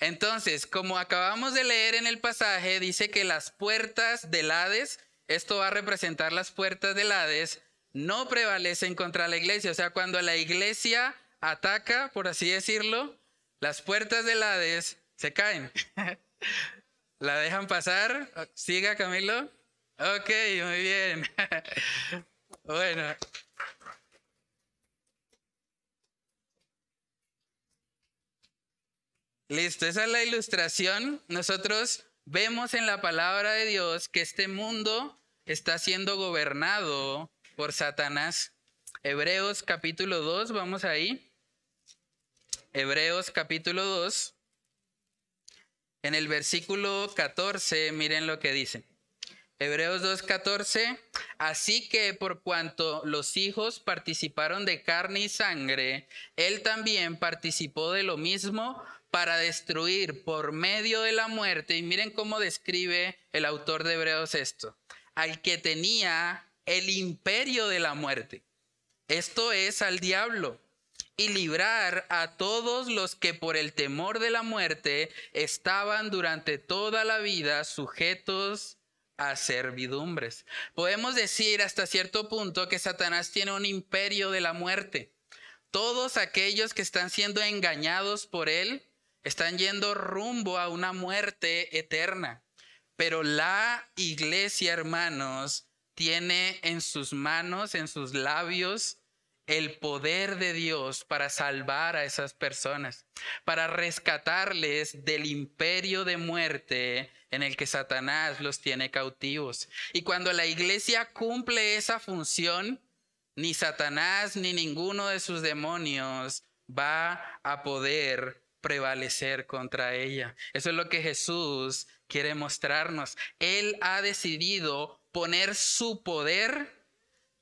Speaker 1: Entonces, como acabamos de leer en el pasaje, dice que las puertas del Hades, esto va a representar las puertas del Hades, no prevalecen contra la iglesia. O sea, cuando la iglesia ataca, por así decirlo, las puertas del Hades se caen. ¿La dejan pasar? Siga, Camilo. Ok, muy bien. bueno. Listo, esa es la ilustración. Nosotros vemos en la palabra de Dios que este mundo está siendo gobernado por Satanás. Hebreos capítulo 2, vamos ahí. Hebreos capítulo 2. En el versículo 14, miren lo que dice. Hebreos 2.14, así que por cuanto los hijos participaron de carne y sangre, él también participó de lo mismo para destruir por medio de la muerte, y miren cómo describe el autor de Hebreos esto, al que tenía el imperio de la muerte. Esto es al diablo y librar a todos los que por el temor de la muerte estaban durante toda la vida sujetos a servidumbres. Podemos decir hasta cierto punto que Satanás tiene un imperio de la muerte. Todos aquellos que están siendo engañados por él están yendo rumbo a una muerte eterna. Pero la iglesia, hermanos, tiene en sus manos, en sus labios, el poder de Dios para salvar a esas personas, para rescatarles del imperio de muerte en el que Satanás los tiene cautivos. Y cuando la iglesia cumple esa función, ni Satanás ni ninguno de sus demonios va a poder prevalecer contra ella. Eso es lo que Jesús quiere mostrarnos. Él ha decidido poner su poder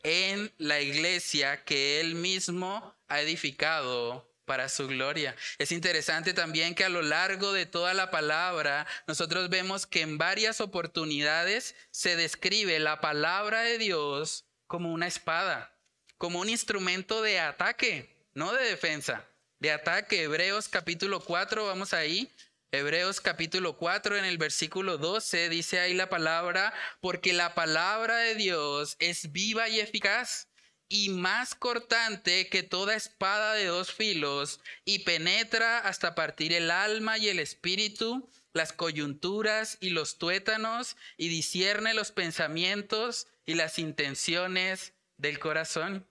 Speaker 1: en la iglesia que él mismo ha edificado para su gloria. Es interesante también que a lo largo de toda la palabra nosotros vemos que en varias oportunidades se describe la palabra de Dios como una espada, como un instrumento de ataque, no de defensa, de ataque. Hebreos capítulo 4, vamos ahí. Hebreos capítulo 4 en el versículo 12 dice ahí la palabra, porque la palabra de Dios es viva y eficaz y más cortante que toda espada de dos filos, y penetra hasta partir el alma y el espíritu, las coyunturas y los tuétanos, y discierne los pensamientos y las intenciones del corazón.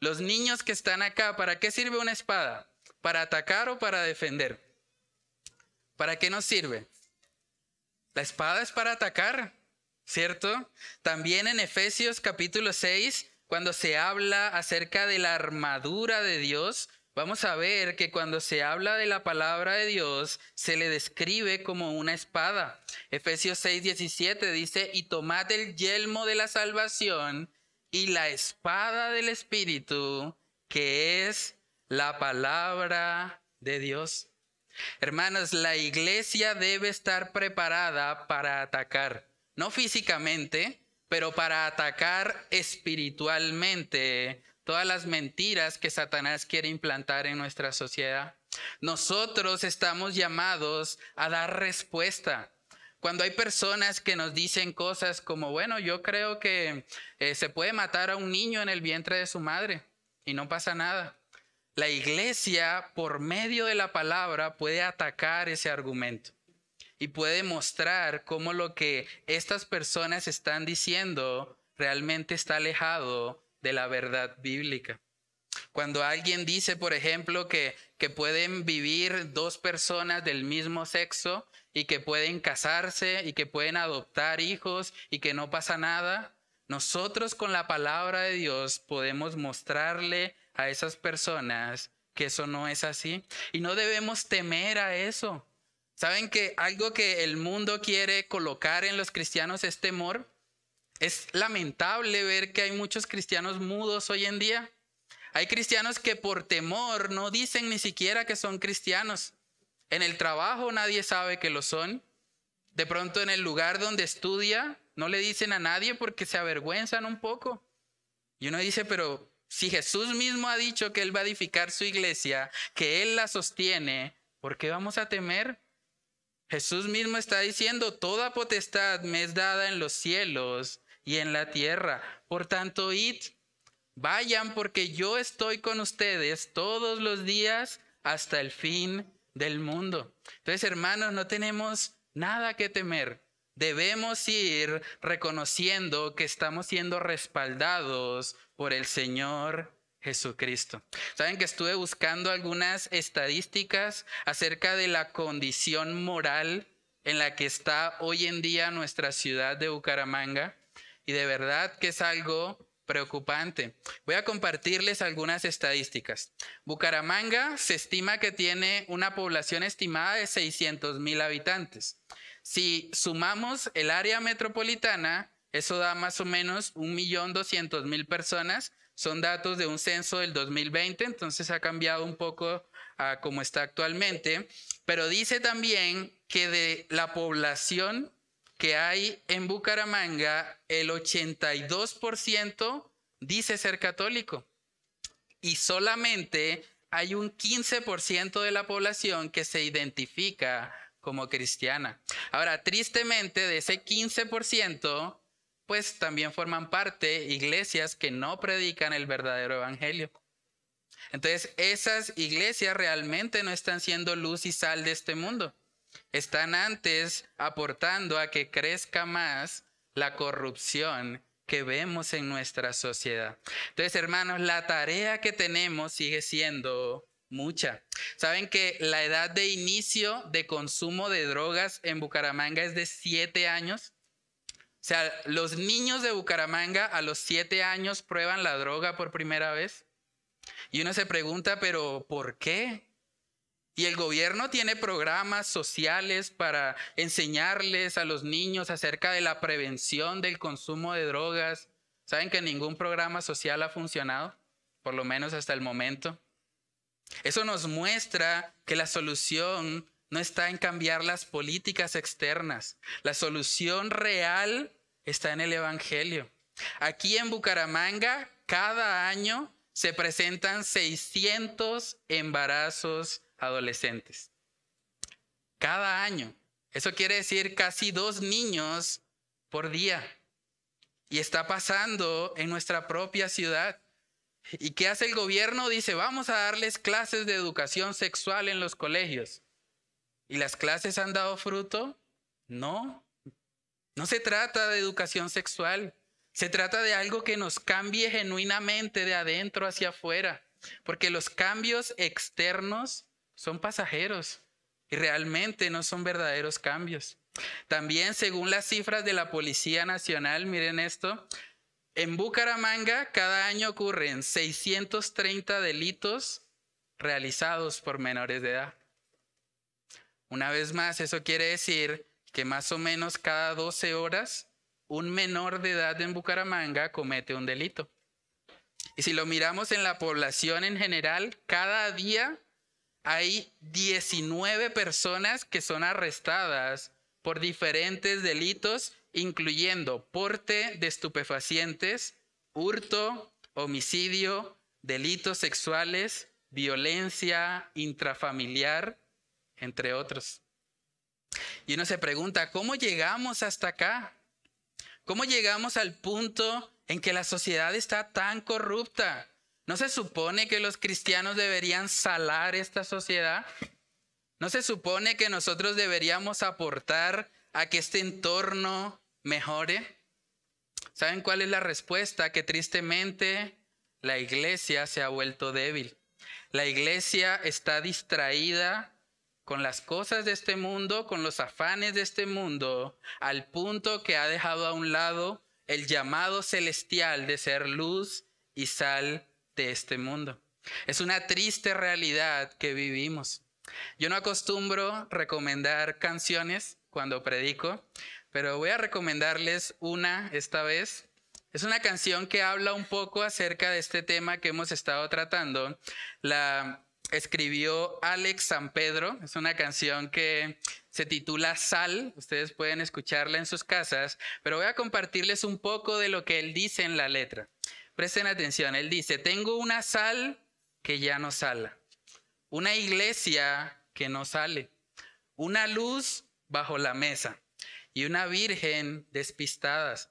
Speaker 1: Los niños que están acá, ¿para qué sirve una espada? ¿Para atacar o para defender? ¿Para qué nos sirve? La espada es para atacar, ¿cierto? También en Efesios capítulo 6 cuando se habla acerca de la armadura de Dios, vamos a ver que cuando se habla de la palabra de Dios, se le describe como una espada. Efesios 6, 17 dice, y tomad el yelmo de la salvación y la espada del Espíritu, que es la palabra de Dios. Hermanos, la iglesia debe estar preparada para atacar, no físicamente, pero para atacar espiritualmente todas las mentiras que Satanás quiere implantar en nuestra sociedad. Nosotros estamos llamados a dar respuesta. Cuando hay personas que nos dicen cosas como, bueno, yo creo que eh, se puede matar a un niño en el vientre de su madre y no pasa nada. La iglesia, por medio de la palabra, puede atacar ese argumento y puede mostrar cómo lo que estas personas están diciendo realmente está alejado de la verdad bíblica. Cuando alguien dice, por ejemplo, que, que pueden vivir dos personas del mismo sexo y que pueden casarse y que pueden adoptar hijos y que no pasa nada, nosotros con la palabra de Dios podemos mostrarle a esas personas que eso no es así. Y no debemos temer a eso. ¿Saben que algo que el mundo quiere colocar en los cristianos es temor? Es lamentable ver que hay muchos cristianos mudos hoy en día. Hay cristianos que por temor no dicen ni siquiera que son cristianos. En el trabajo nadie sabe que lo son. De pronto en el lugar donde estudia no le dicen a nadie porque se avergüenzan un poco. Y uno dice, pero si Jesús mismo ha dicho que Él va a edificar su iglesia, que Él la sostiene, ¿por qué vamos a temer? Jesús mismo está diciendo, toda potestad me es dada en los cielos y en la tierra. Por tanto, id, vayan porque yo estoy con ustedes todos los días hasta el fin del mundo. Entonces, hermanos, no tenemos nada que temer. Debemos ir reconociendo que estamos siendo respaldados por el Señor Jesucristo. Saben que estuve buscando algunas estadísticas acerca de la condición moral en la que está hoy en día nuestra ciudad de Bucaramanga y de verdad que es algo preocupante. Voy a compartirles algunas estadísticas. Bucaramanga se estima que tiene una población estimada de 600 mil habitantes. Si sumamos el área metropolitana, eso da más o menos 1.200.000 personas. Son datos de un censo del 2020, entonces ha cambiado un poco a cómo está actualmente, pero dice también que de la población que hay en Bucaramanga, el 82% dice ser católico. Y solamente hay un 15% de la población que se identifica como cristiana. Ahora, tristemente, de ese 15%, pues también forman parte iglesias que no predican el verdadero evangelio. Entonces, esas iglesias realmente no están siendo luz y sal de este mundo. Están antes aportando a que crezca más la corrupción que vemos en nuestra sociedad. Entonces, hermanos, la tarea que tenemos sigue siendo mucha. Saben que la edad de inicio de consumo de drogas en Bucaramanga es de siete años. O sea, los niños de Bucaramanga a los siete años prueban la droga por primera vez. Y uno se pregunta, pero ¿por qué? Y el gobierno tiene programas sociales para enseñarles a los niños acerca de la prevención del consumo de drogas. ¿Saben que ningún programa social ha funcionado? Por lo menos hasta el momento. Eso nos muestra que la solución no está en cambiar las políticas externas. La solución real está en el Evangelio. Aquí en Bucaramanga, cada año se presentan 600 embarazos adolescentes. Cada año. Eso quiere decir casi dos niños por día. Y está pasando en nuestra propia ciudad. ¿Y qué hace el gobierno? Dice, vamos a darles clases de educación sexual en los colegios. ¿Y las clases han dado fruto? No. No se trata de educación sexual. Se trata de algo que nos cambie genuinamente de adentro hacia afuera. Porque los cambios externos son pasajeros y realmente no son verdaderos cambios. También, según las cifras de la Policía Nacional, miren esto, en Bucaramanga cada año ocurren 630 delitos realizados por menores de edad. Una vez más, eso quiere decir que más o menos cada 12 horas un menor de edad en Bucaramanga comete un delito. Y si lo miramos en la población en general, cada día hay 19 personas que son arrestadas por diferentes delitos, incluyendo porte de estupefacientes, hurto, homicidio, delitos sexuales, violencia intrafamiliar, entre otros. Y uno se pregunta, ¿cómo llegamos hasta acá? ¿Cómo llegamos al punto en que la sociedad está tan corrupta? ¿No se supone que los cristianos deberían salar esta sociedad? ¿No se supone que nosotros deberíamos aportar a que este entorno mejore? ¿Saben cuál es la respuesta? Que tristemente la iglesia se ha vuelto débil. La iglesia está distraída con las cosas de este mundo, con los afanes de este mundo, al punto que ha dejado a un lado el llamado celestial de ser luz y sal de este mundo. Es una triste realidad que vivimos. Yo no acostumbro recomendar canciones cuando predico, pero voy a recomendarles una esta vez. Es una canción que habla un poco acerca de este tema que hemos estado tratando. La escribió Alex San Pedro. Es una canción que se titula Sal. Ustedes pueden escucharla en sus casas, pero voy a compartirles un poco de lo que él dice en la letra. Presten atención, él dice, tengo una sal que ya no sala, una iglesia que no sale, una luz bajo la mesa y una virgen despistadas,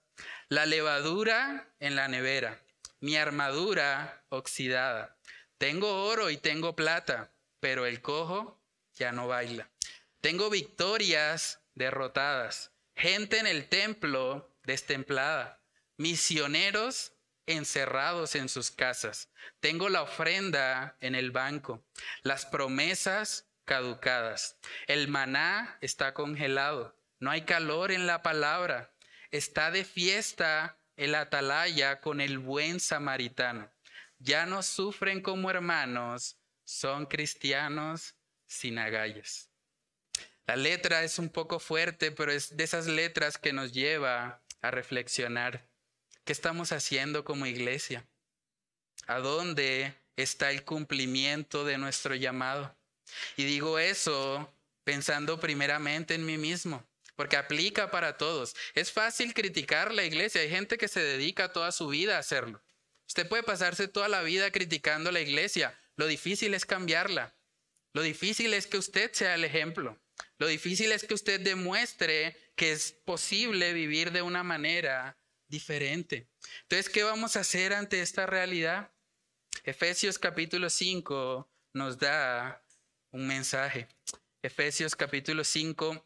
Speaker 1: la levadura en la nevera, mi armadura oxidada tengo oro y tengo plata, pero el cojo ya no baila. Tengo victorias derrotadas, gente en el templo destemplada, misioneros encerrados en sus casas. Tengo la ofrenda en el banco, las promesas caducadas. El maná está congelado, no hay calor en la palabra. Está de fiesta el atalaya con el buen samaritano ya no sufren como hermanos, son cristianos sin agallas. La letra es un poco fuerte, pero es de esas letras que nos lleva a reflexionar. ¿Qué estamos haciendo como iglesia? ¿A dónde está el cumplimiento de nuestro llamado? Y digo eso pensando primeramente en mí mismo, porque aplica para todos. Es fácil criticar la iglesia, hay gente que se dedica toda su vida a hacerlo. Usted puede pasarse toda la vida criticando la iglesia. Lo difícil es cambiarla. Lo difícil es que usted sea el ejemplo. Lo difícil es que usted demuestre que es posible vivir de una manera diferente. Entonces, ¿qué vamos a hacer ante esta realidad? Efesios capítulo 5 nos da un mensaje. Efesios capítulo 5,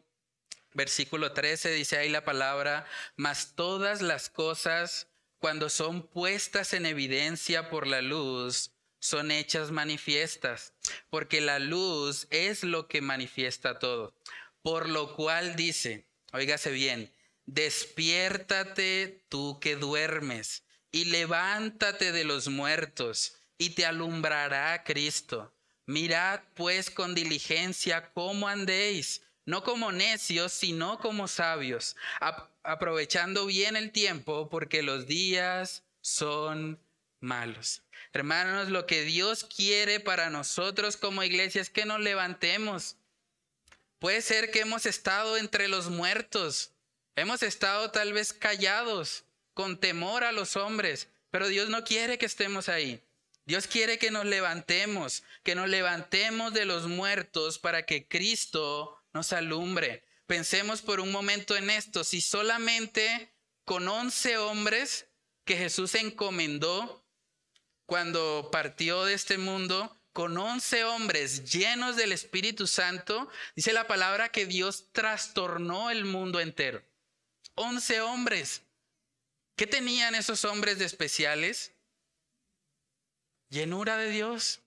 Speaker 1: versículo 13 dice ahí la palabra, mas todas las cosas cuando son puestas en evidencia por la luz, son hechas manifiestas, porque la luz es lo que manifiesta todo. Por lo cual dice, oígase bien, despiértate tú que duermes y levántate de los muertos y te alumbrará Cristo. Mirad pues con diligencia cómo andéis, no como necios, sino como sabios aprovechando bien el tiempo porque los días son malos. Hermanos, lo que Dios quiere para nosotros como iglesia es que nos levantemos. Puede ser que hemos estado entre los muertos, hemos estado tal vez callados, con temor a los hombres, pero Dios no quiere que estemos ahí. Dios quiere que nos levantemos, que nos levantemos de los muertos para que Cristo nos alumbre. Pensemos por un momento en esto, si solamente con once hombres que Jesús encomendó cuando partió de este mundo, con once hombres llenos del Espíritu Santo, dice la palabra que Dios trastornó el mundo entero. Once hombres. ¿Qué tenían esos hombres de especiales? Llenura de Dios.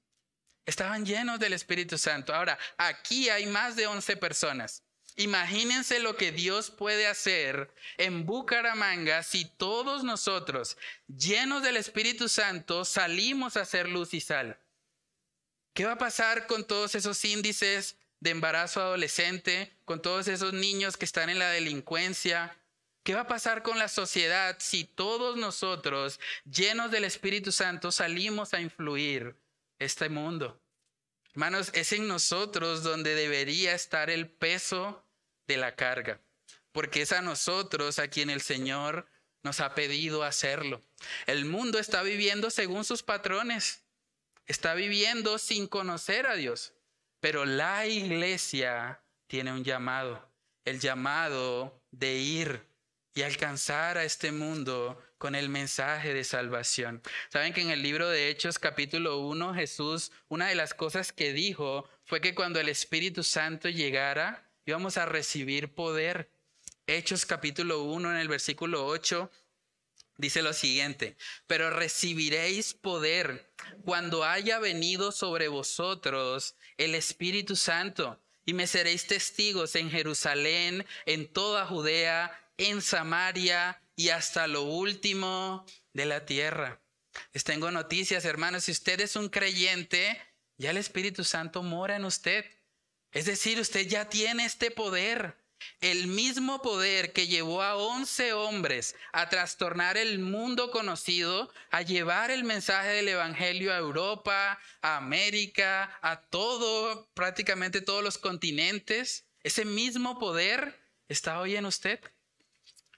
Speaker 1: Estaban llenos del Espíritu Santo. Ahora, aquí hay más de once personas. Imagínense lo que Dios puede hacer en Bucaramanga si todos nosotros, llenos del Espíritu Santo, salimos a hacer luz y sal. ¿Qué va a pasar con todos esos índices de embarazo adolescente, con todos esos niños que están en la delincuencia? ¿Qué va a pasar con la sociedad si todos nosotros, llenos del Espíritu Santo, salimos a influir este mundo? Hermanos, es en nosotros donde debería estar el peso de la carga, porque es a nosotros a quien el Señor nos ha pedido hacerlo. El mundo está viviendo según sus patrones, está viviendo sin conocer a Dios, pero la iglesia tiene un llamado, el llamado de ir y alcanzar a este mundo con el mensaje de salvación. Saben que en el libro de Hechos capítulo 1 Jesús, una de las cosas que dijo fue que cuando el Espíritu Santo llegara, íbamos a recibir poder. Hechos capítulo 1 en el versículo 8 dice lo siguiente, pero recibiréis poder cuando haya venido sobre vosotros el Espíritu Santo y me seréis testigos en Jerusalén, en toda Judea, en Samaria y hasta lo último de la tierra. Les tengo noticias, hermanos, si usted es un creyente, ya el Espíritu Santo mora en usted. Es decir, usted ya tiene este poder. El mismo poder que llevó a once hombres a trastornar el mundo conocido, a llevar el mensaje del Evangelio a Europa, a América, a todo, prácticamente todos los continentes, ese mismo poder está hoy en usted.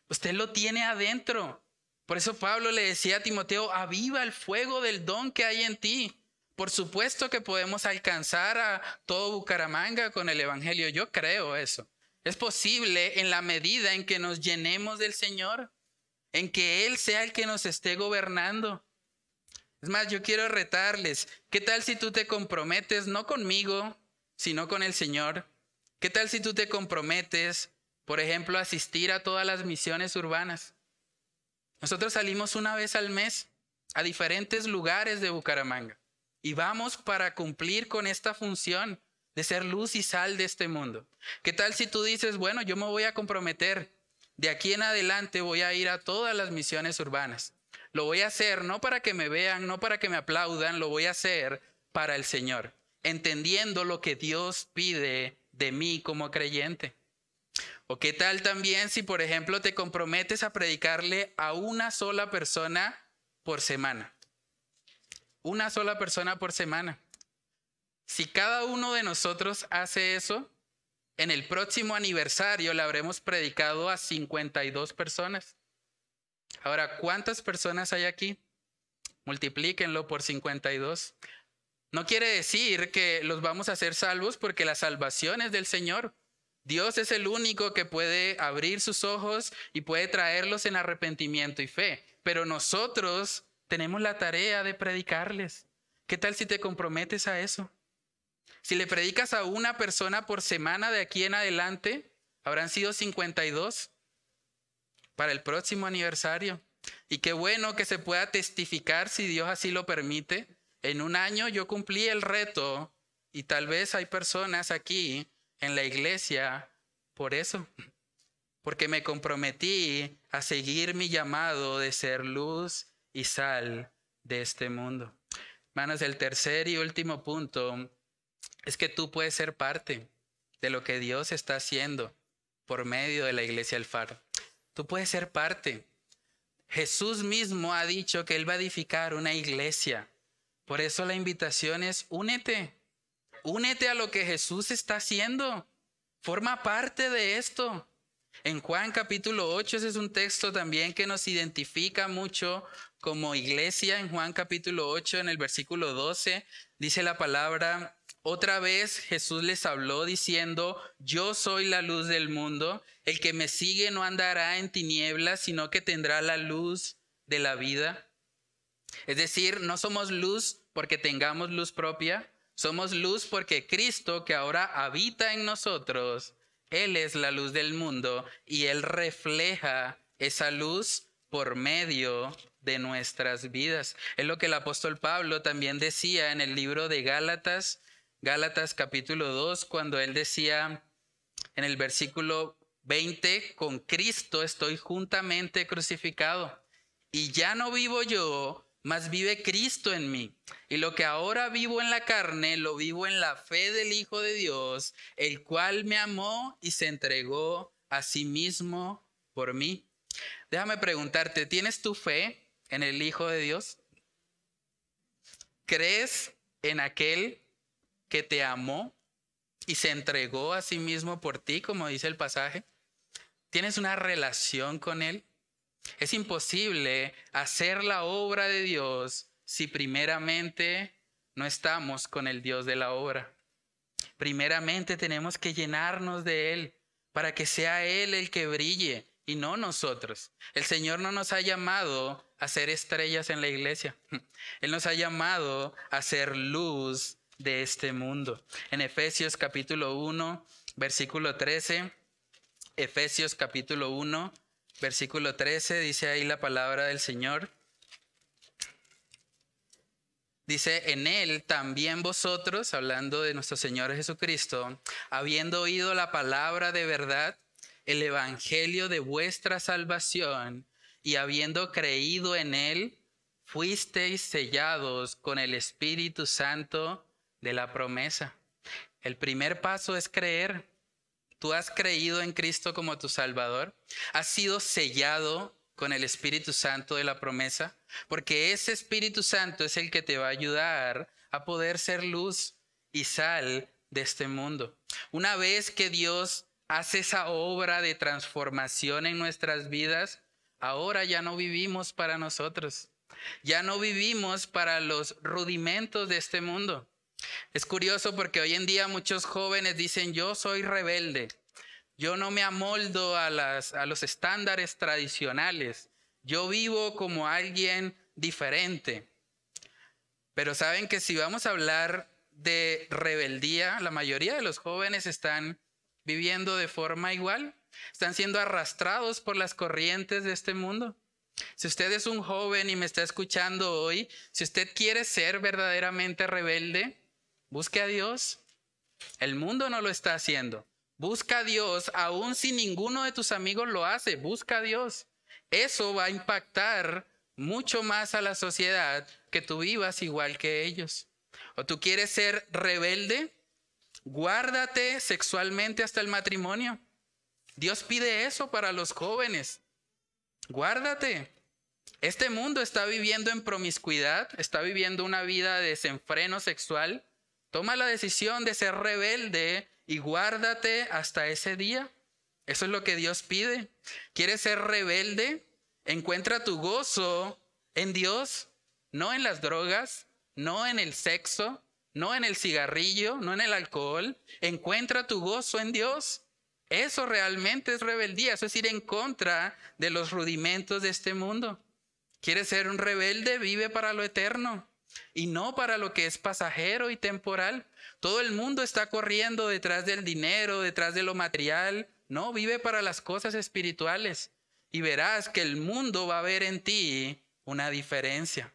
Speaker 1: Usted lo tiene adentro. Por eso Pablo le decía a Timoteo, aviva el fuego del don que hay en ti. Por supuesto que podemos alcanzar a todo Bucaramanga con el Evangelio. Yo creo eso. Es posible en la medida en que nos llenemos del Señor, en que Él sea el que nos esté gobernando. Es más, yo quiero retarles, ¿qué tal si tú te comprometes no conmigo, sino con el Señor? ¿Qué tal si tú te comprometes, por ejemplo, asistir a todas las misiones urbanas? Nosotros salimos una vez al mes a diferentes lugares de Bucaramanga. Y vamos para cumplir con esta función de ser luz y sal de este mundo. ¿Qué tal si tú dices, bueno, yo me voy a comprometer, de aquí en adelante voy a ir a todas las misiones urbanas? Lo voy a hacer no para que me vean, no para que me aplaudan, lo voy a hacer para el Señor, entendiendo lo que Dios pide de mí como creyente. ¿O qué tal también si, por ejemplo, te comprometes a predicarle a una sola persona por semana? Una sola persona por semana. Si cada uno de nosotros hace eso, en el próximo aniversario le habremos predicado a 52 personas. Ahora, ¿cuántas personas hay aquí? Multiplíquenlo por 52. No quiere decir que los vamos a hacer salvos porque la salvación es del Señor. Dios es el único que puede abrir sus ojos y puede traerlos en arrepentimiento y fe. Pero nosotros tenemos la tarea de predicarles. ¿Qué tal si te comprometes a eso? Si le predicas a una persona por semana de aquí en adelante, habrán sido 52 para el próximo aniversario. Y qué bueno que se pueda testificar si Dios así lo permite. En un año yo cumplí el reto y tal vez hay personas aquí en la iglesia por eso, porque me comprometí a seguir mi llamado de ser luz y sal de este mundo. Hermanos, el tercer y último punto es que tú puedes ser parte de lo que Dios está haciendo por medio de la iglesia del faro. Tú puedes ser parte. Jesús mismo ha dicho que Él va a edificar una iglesia. Por eso la invitación es únete. Únete a lo que Jesús está haciendo. Forma parte de esto. En Juan capítulo 8, ese es un texto también que nos identifica mucho como iglesia. En Juan capítulo 8, en el versículo 12, dice la palabra, otra vez Jesús les habló diciendo, yo soy la luz del mundo, el que me sigue no andará en tinieblas, sino que tendrá la luz de la vida. Es decir, no somos luz porque tengamos luz propia, somos luz porque Cristo, que ahora habita en nosotros, Él es la luz del mundo y Él refleja esa luz por medio de nuestras vidas. Es lo que el apóstol Pablo también decía en el libro de Gálatas, Gálatas capítulo 2, cuando él decía en el versículo 20, con Cristo estoy juntamente crucificado y ya no vivo yo, mas vive Cristo en mí. Y lo que ahora vivo en la carne, lo vivo en la fe del Hijo de Dios, el cual me amó y se entregó a sí mismo por mí. Déjame preguntarte, ¿tienes tu fe en el Hijo de Dios? ¿Crees en aquel que te amó y se entregó a sí mismo por ti, como dice el pasaje? ¿Tienes una relación con Él? Es imposible hacer la obra de Dios si primeramente no estamos con el Dios de la obra. Primeramente tenemos que llenarnos de Él para que sea Él el que brille y no nosotros. El Señor no nos ha llamado a ser estrellas en la iglesia. Él nos ha llamado a ser luz de este mundo. En Efesios capítulo 1, versículo 13, Efesios capítulo 1, versículo 13, dice ahí la palabra del Señor. Dice, en él también vosotros, hablando de nuestro Señor Jesucristo, habiendo oído la palabra de verdad, el evangelio de vuestra salvación, y habiendo creído en él, fuisteis sellados con el Espíritu Santo de la promesa. El primer paso es creer. ¿Tú has creído en Cristo como tu Salvador? ¿Has sido sellado con el Espíritu Santo de la promesa? Porque ese Espíritu Santo es el que te va a ayudar a poder ser luz y sal de este mundo. Una vez que Dios hace esa obra de transformación en nuestras vidas, ahora ya no vivimos para nosotros. Ya no vivimos para los rudimentos de este mundo. Es curioso porque hoy en día muchos jóvenes dicen, yo soy rebelde, yo no me amoldo a, a los estándares tradicionales, yo vivo como alguien diferente. Pero saben que si vamos a hablar de rebeldía, la mayoría de los jóvenes están viviendo de forma igual, están siendo arrastrados por las corrientes de este mundo. Si usted es un joven y me está escuchando hoy, si usted quiere ser verdaderamente rebelde, Busque a Dios. El mundo no lo está haciendo. Busca a Dios, aun si ninguno de tus amigos lo hace. Busca a Dios. Eso va a impactar mucho más a la sociedad que tú vivas igual que ellos. O tú quieres ser rebelde, guárdate sexualmente hasta el matrimonio. Dios pide eso para los jóvenes. Guárdate. Este mundo está viviendo en promiscuidad, está viviendo una vida de desenfreno sexual. Toma la decisión de ser rebelde y guárdate hasta ese día. Eso es lo que Dios pide. ¿Quieres ser rebelde? Encuentra tu gozo en Dios, no en las drogas, no en el sexo, no en el cigarrillo, no en el alcohol. Encuentra tu gozo en Dios. Eso realmente es rebeldía, eso es ir en contra de los rudimentos de este mundo. ¿Quieres ser un rebelde? Vive para lo eterno y no para lo que es pasajero y temporal. Todo el mundo está corriendo detrás del dinero, detrás de lo material. No, vive para las cosas espirituales y verás que el mundo va a ver en ti una diferencia.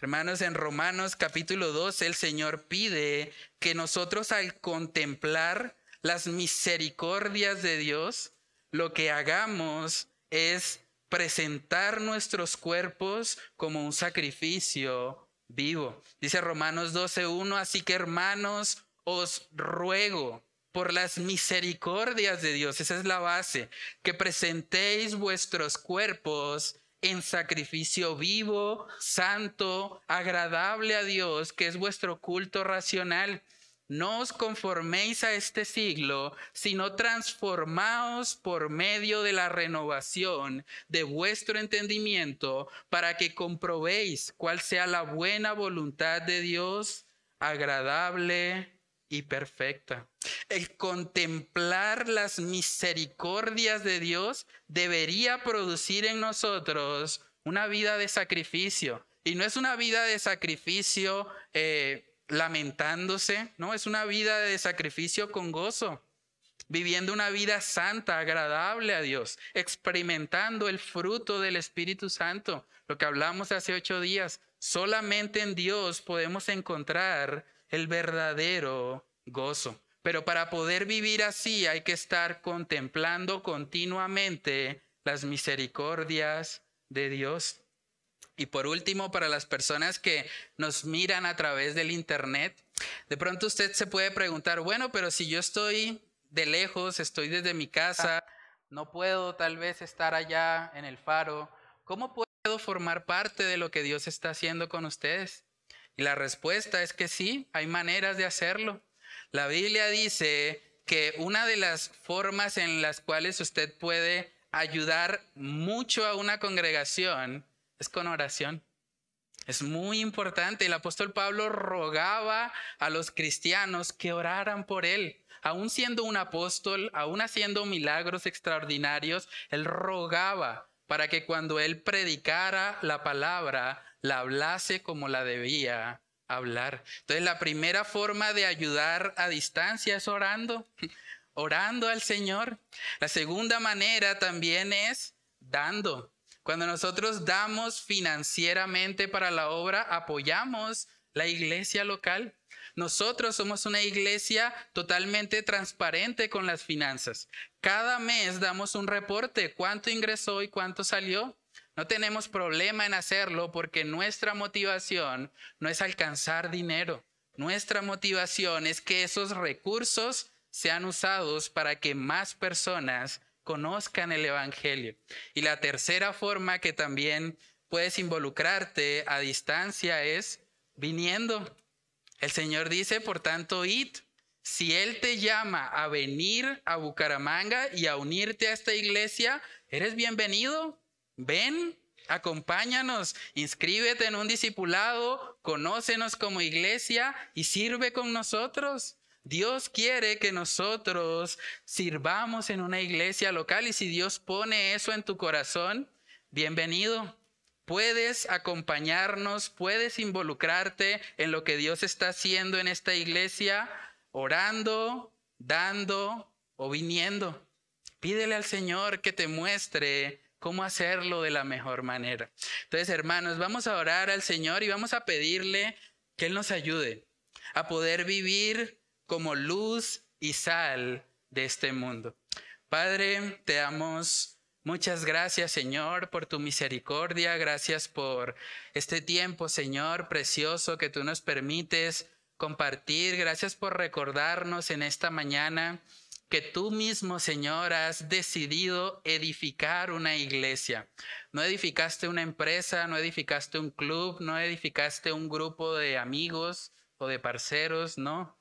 Speaker 1: Hermanos, en Romanos capítulo 2 el Señor pide que nosotros al contemplar las misericordias de Dios, lo que hagamos es presentar nuestros cuerpos como un sacrificio vivo. Dice Romanos 12.1, así que hermanos, os ruego por las misericordias de Dios, esa es la base, que presentéis vuestros cuerpos en sacrificio vivo, santo, agradable a Dios, que es vuestro culto racional. No os conforméis a este siglo, sino transformaos por medio de la renovación de vuestro entendimiento, para que comprobéis cuál sea la buena voluntad de Dios, agradable y perfecta. El contemplar las misericordias de Dios debería producir en nosotros una vida de sacrificio. Y no es una vida de sacrificio eh, lamentándose, no, es una vida de sacrificio con gozo, viviendo una vida santa, agradable a Dios, experimentando el fruto del Espíritu Santo, lo que hablamos hace ocho días. Solamente en Dios podemos encontrar el verdadero gozo. Pero para poder vivir así hay que estar contemplando continuamente las misericordias de Dios. Y por último, para las personas que nos miran a través del Internet, de pronto usted se puede preguntar, bueno, pero si yo estoy de lejos, estoy desde mi casa, no puedo tal vez estar allá en el faro, ¿cómo puedo formar parte de lo que Dios está haciendo con ustedes? Y la respuesta es que sí, hay maneras de hacerlo. La Biblia dice que una de las formas en las cuales usted puede ayudar mucho a una congregación es con oración. Es muy importante. El apóstol Pablo rogaba a los cristianos que oraran por él. Aún siendo un apóstol, aún haciendo milagros extraordinarios, él rogaba para que cuando él predicara la palabra, la hablase como la debía hablar. Entonces la primera forma de ayudar a distancia es orando, orando al Señor. La segunda manera también es dando. Cuando nosotros damos financieramente para la obra, apoyamos la iglesia local. Nosotros somos una iglesia totalmente transparente con las finanzas. Cada mes damos un reporte, cuánto ingresó y cuánto salió. No tenemos problema en hacerlo porque nuestra motivación no es alcanzar dinero. Nuestra motivación es que esos recursos sean usados para que más personas conozcan el Evangelio. Y la tercera forma que también puedes involucrarte a distancia es viniendo. El Señor dice, por tanto, id. Si Él te llama a venir a Bucaramanga y a unirte a esta iglesia, eres bienvenido. Ven, acompáñanos, inscríbete en un discipulado, conócenos como iglesia y sirve con nosotros. Dios quiere que nosotros sirvamos en una iglesia local y si Dios pone eso en tu corazón, bienvenido. Puedes acompañarnos, puedes involucrarte en lo que Dios está haciendo en esta iglesia, orando, dando o viniendo. Pídele al Señor que te muestre cómo hacerlo de la mejor manera. Entonces, hermanos, vamos a orar al Señor y vamos a pedirle que Él nos ayude a poder vivir como luz y sal de este mundo. Padre, te damos muchas gracias, Señor, por tu misericordia. Gracias por este tiempo, Señor, precioso que tú nos permites compartir. Gracias por recordarnos en esta mañana que tú mismo, Señor, has decidido edificar una iglesia. No edificaste una empresa, no edificaste un club, no edificaste un grupo de amigos o de parceros, no.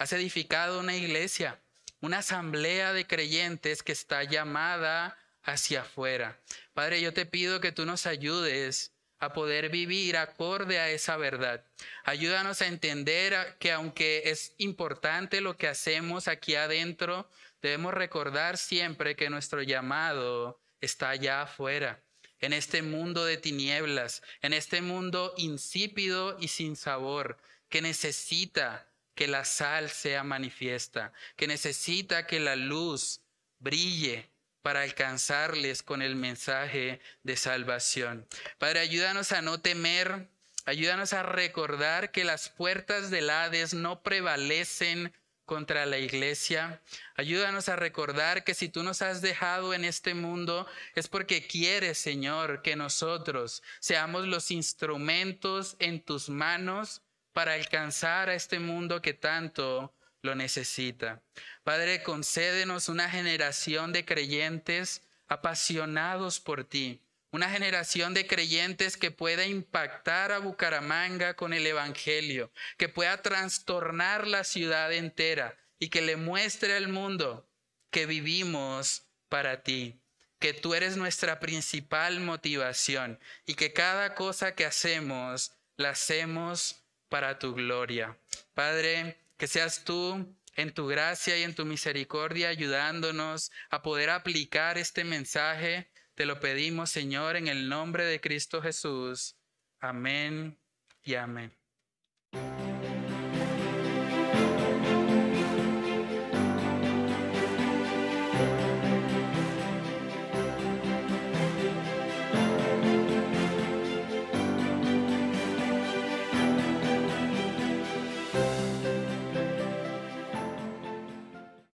Speaker 1: Has edificado una iglesia, una asamblea de creyentes que está llamada hacia afuera. Padre, yo te pido que tú nos ayudes a poder vivir acorde a esa verdad. Ayúdanos a entender que aunque es importante lo que hacemos aquí adentro, debemos recordar siempre que nuestro llamado está allá afuera, en este mundo de tinieblas, en este mundo insípido y sin sabor, que necesita que la sal sea manifiesta, que necesita que la luz brille para alcanzarles con el mensaje de salvación. Padre, ayúdanos a no temer, ayúdanos a recordar que las puertas del Hades no prevalecen contra la iglesia. Ayúdanos a recordar que si tú nos has dejado en este mundo es porque quieres, Señor, que nosotros seamos los instrumentos en tus manos para alcanzar a este mundo que tanto lo necesita. Padre, concédenos una generación de creyentes apasionados por ti, una generación de creyentes que pueda impactar a Bucaramanga con el Evangelio, que pueda trastornar la ciudad entera y que le muestre al mundo que vivimos para ti, que tú eres nuestra principal motivación y que cada cosa que hacemos la hacemos para tu gloria. Padre, que seas tú en tu gracia y en tu misericordia ayudándonos a poder aplicar este mensaje te lo pedimos, Señor, en el nombre de Cristo Jesús. Amén y amén.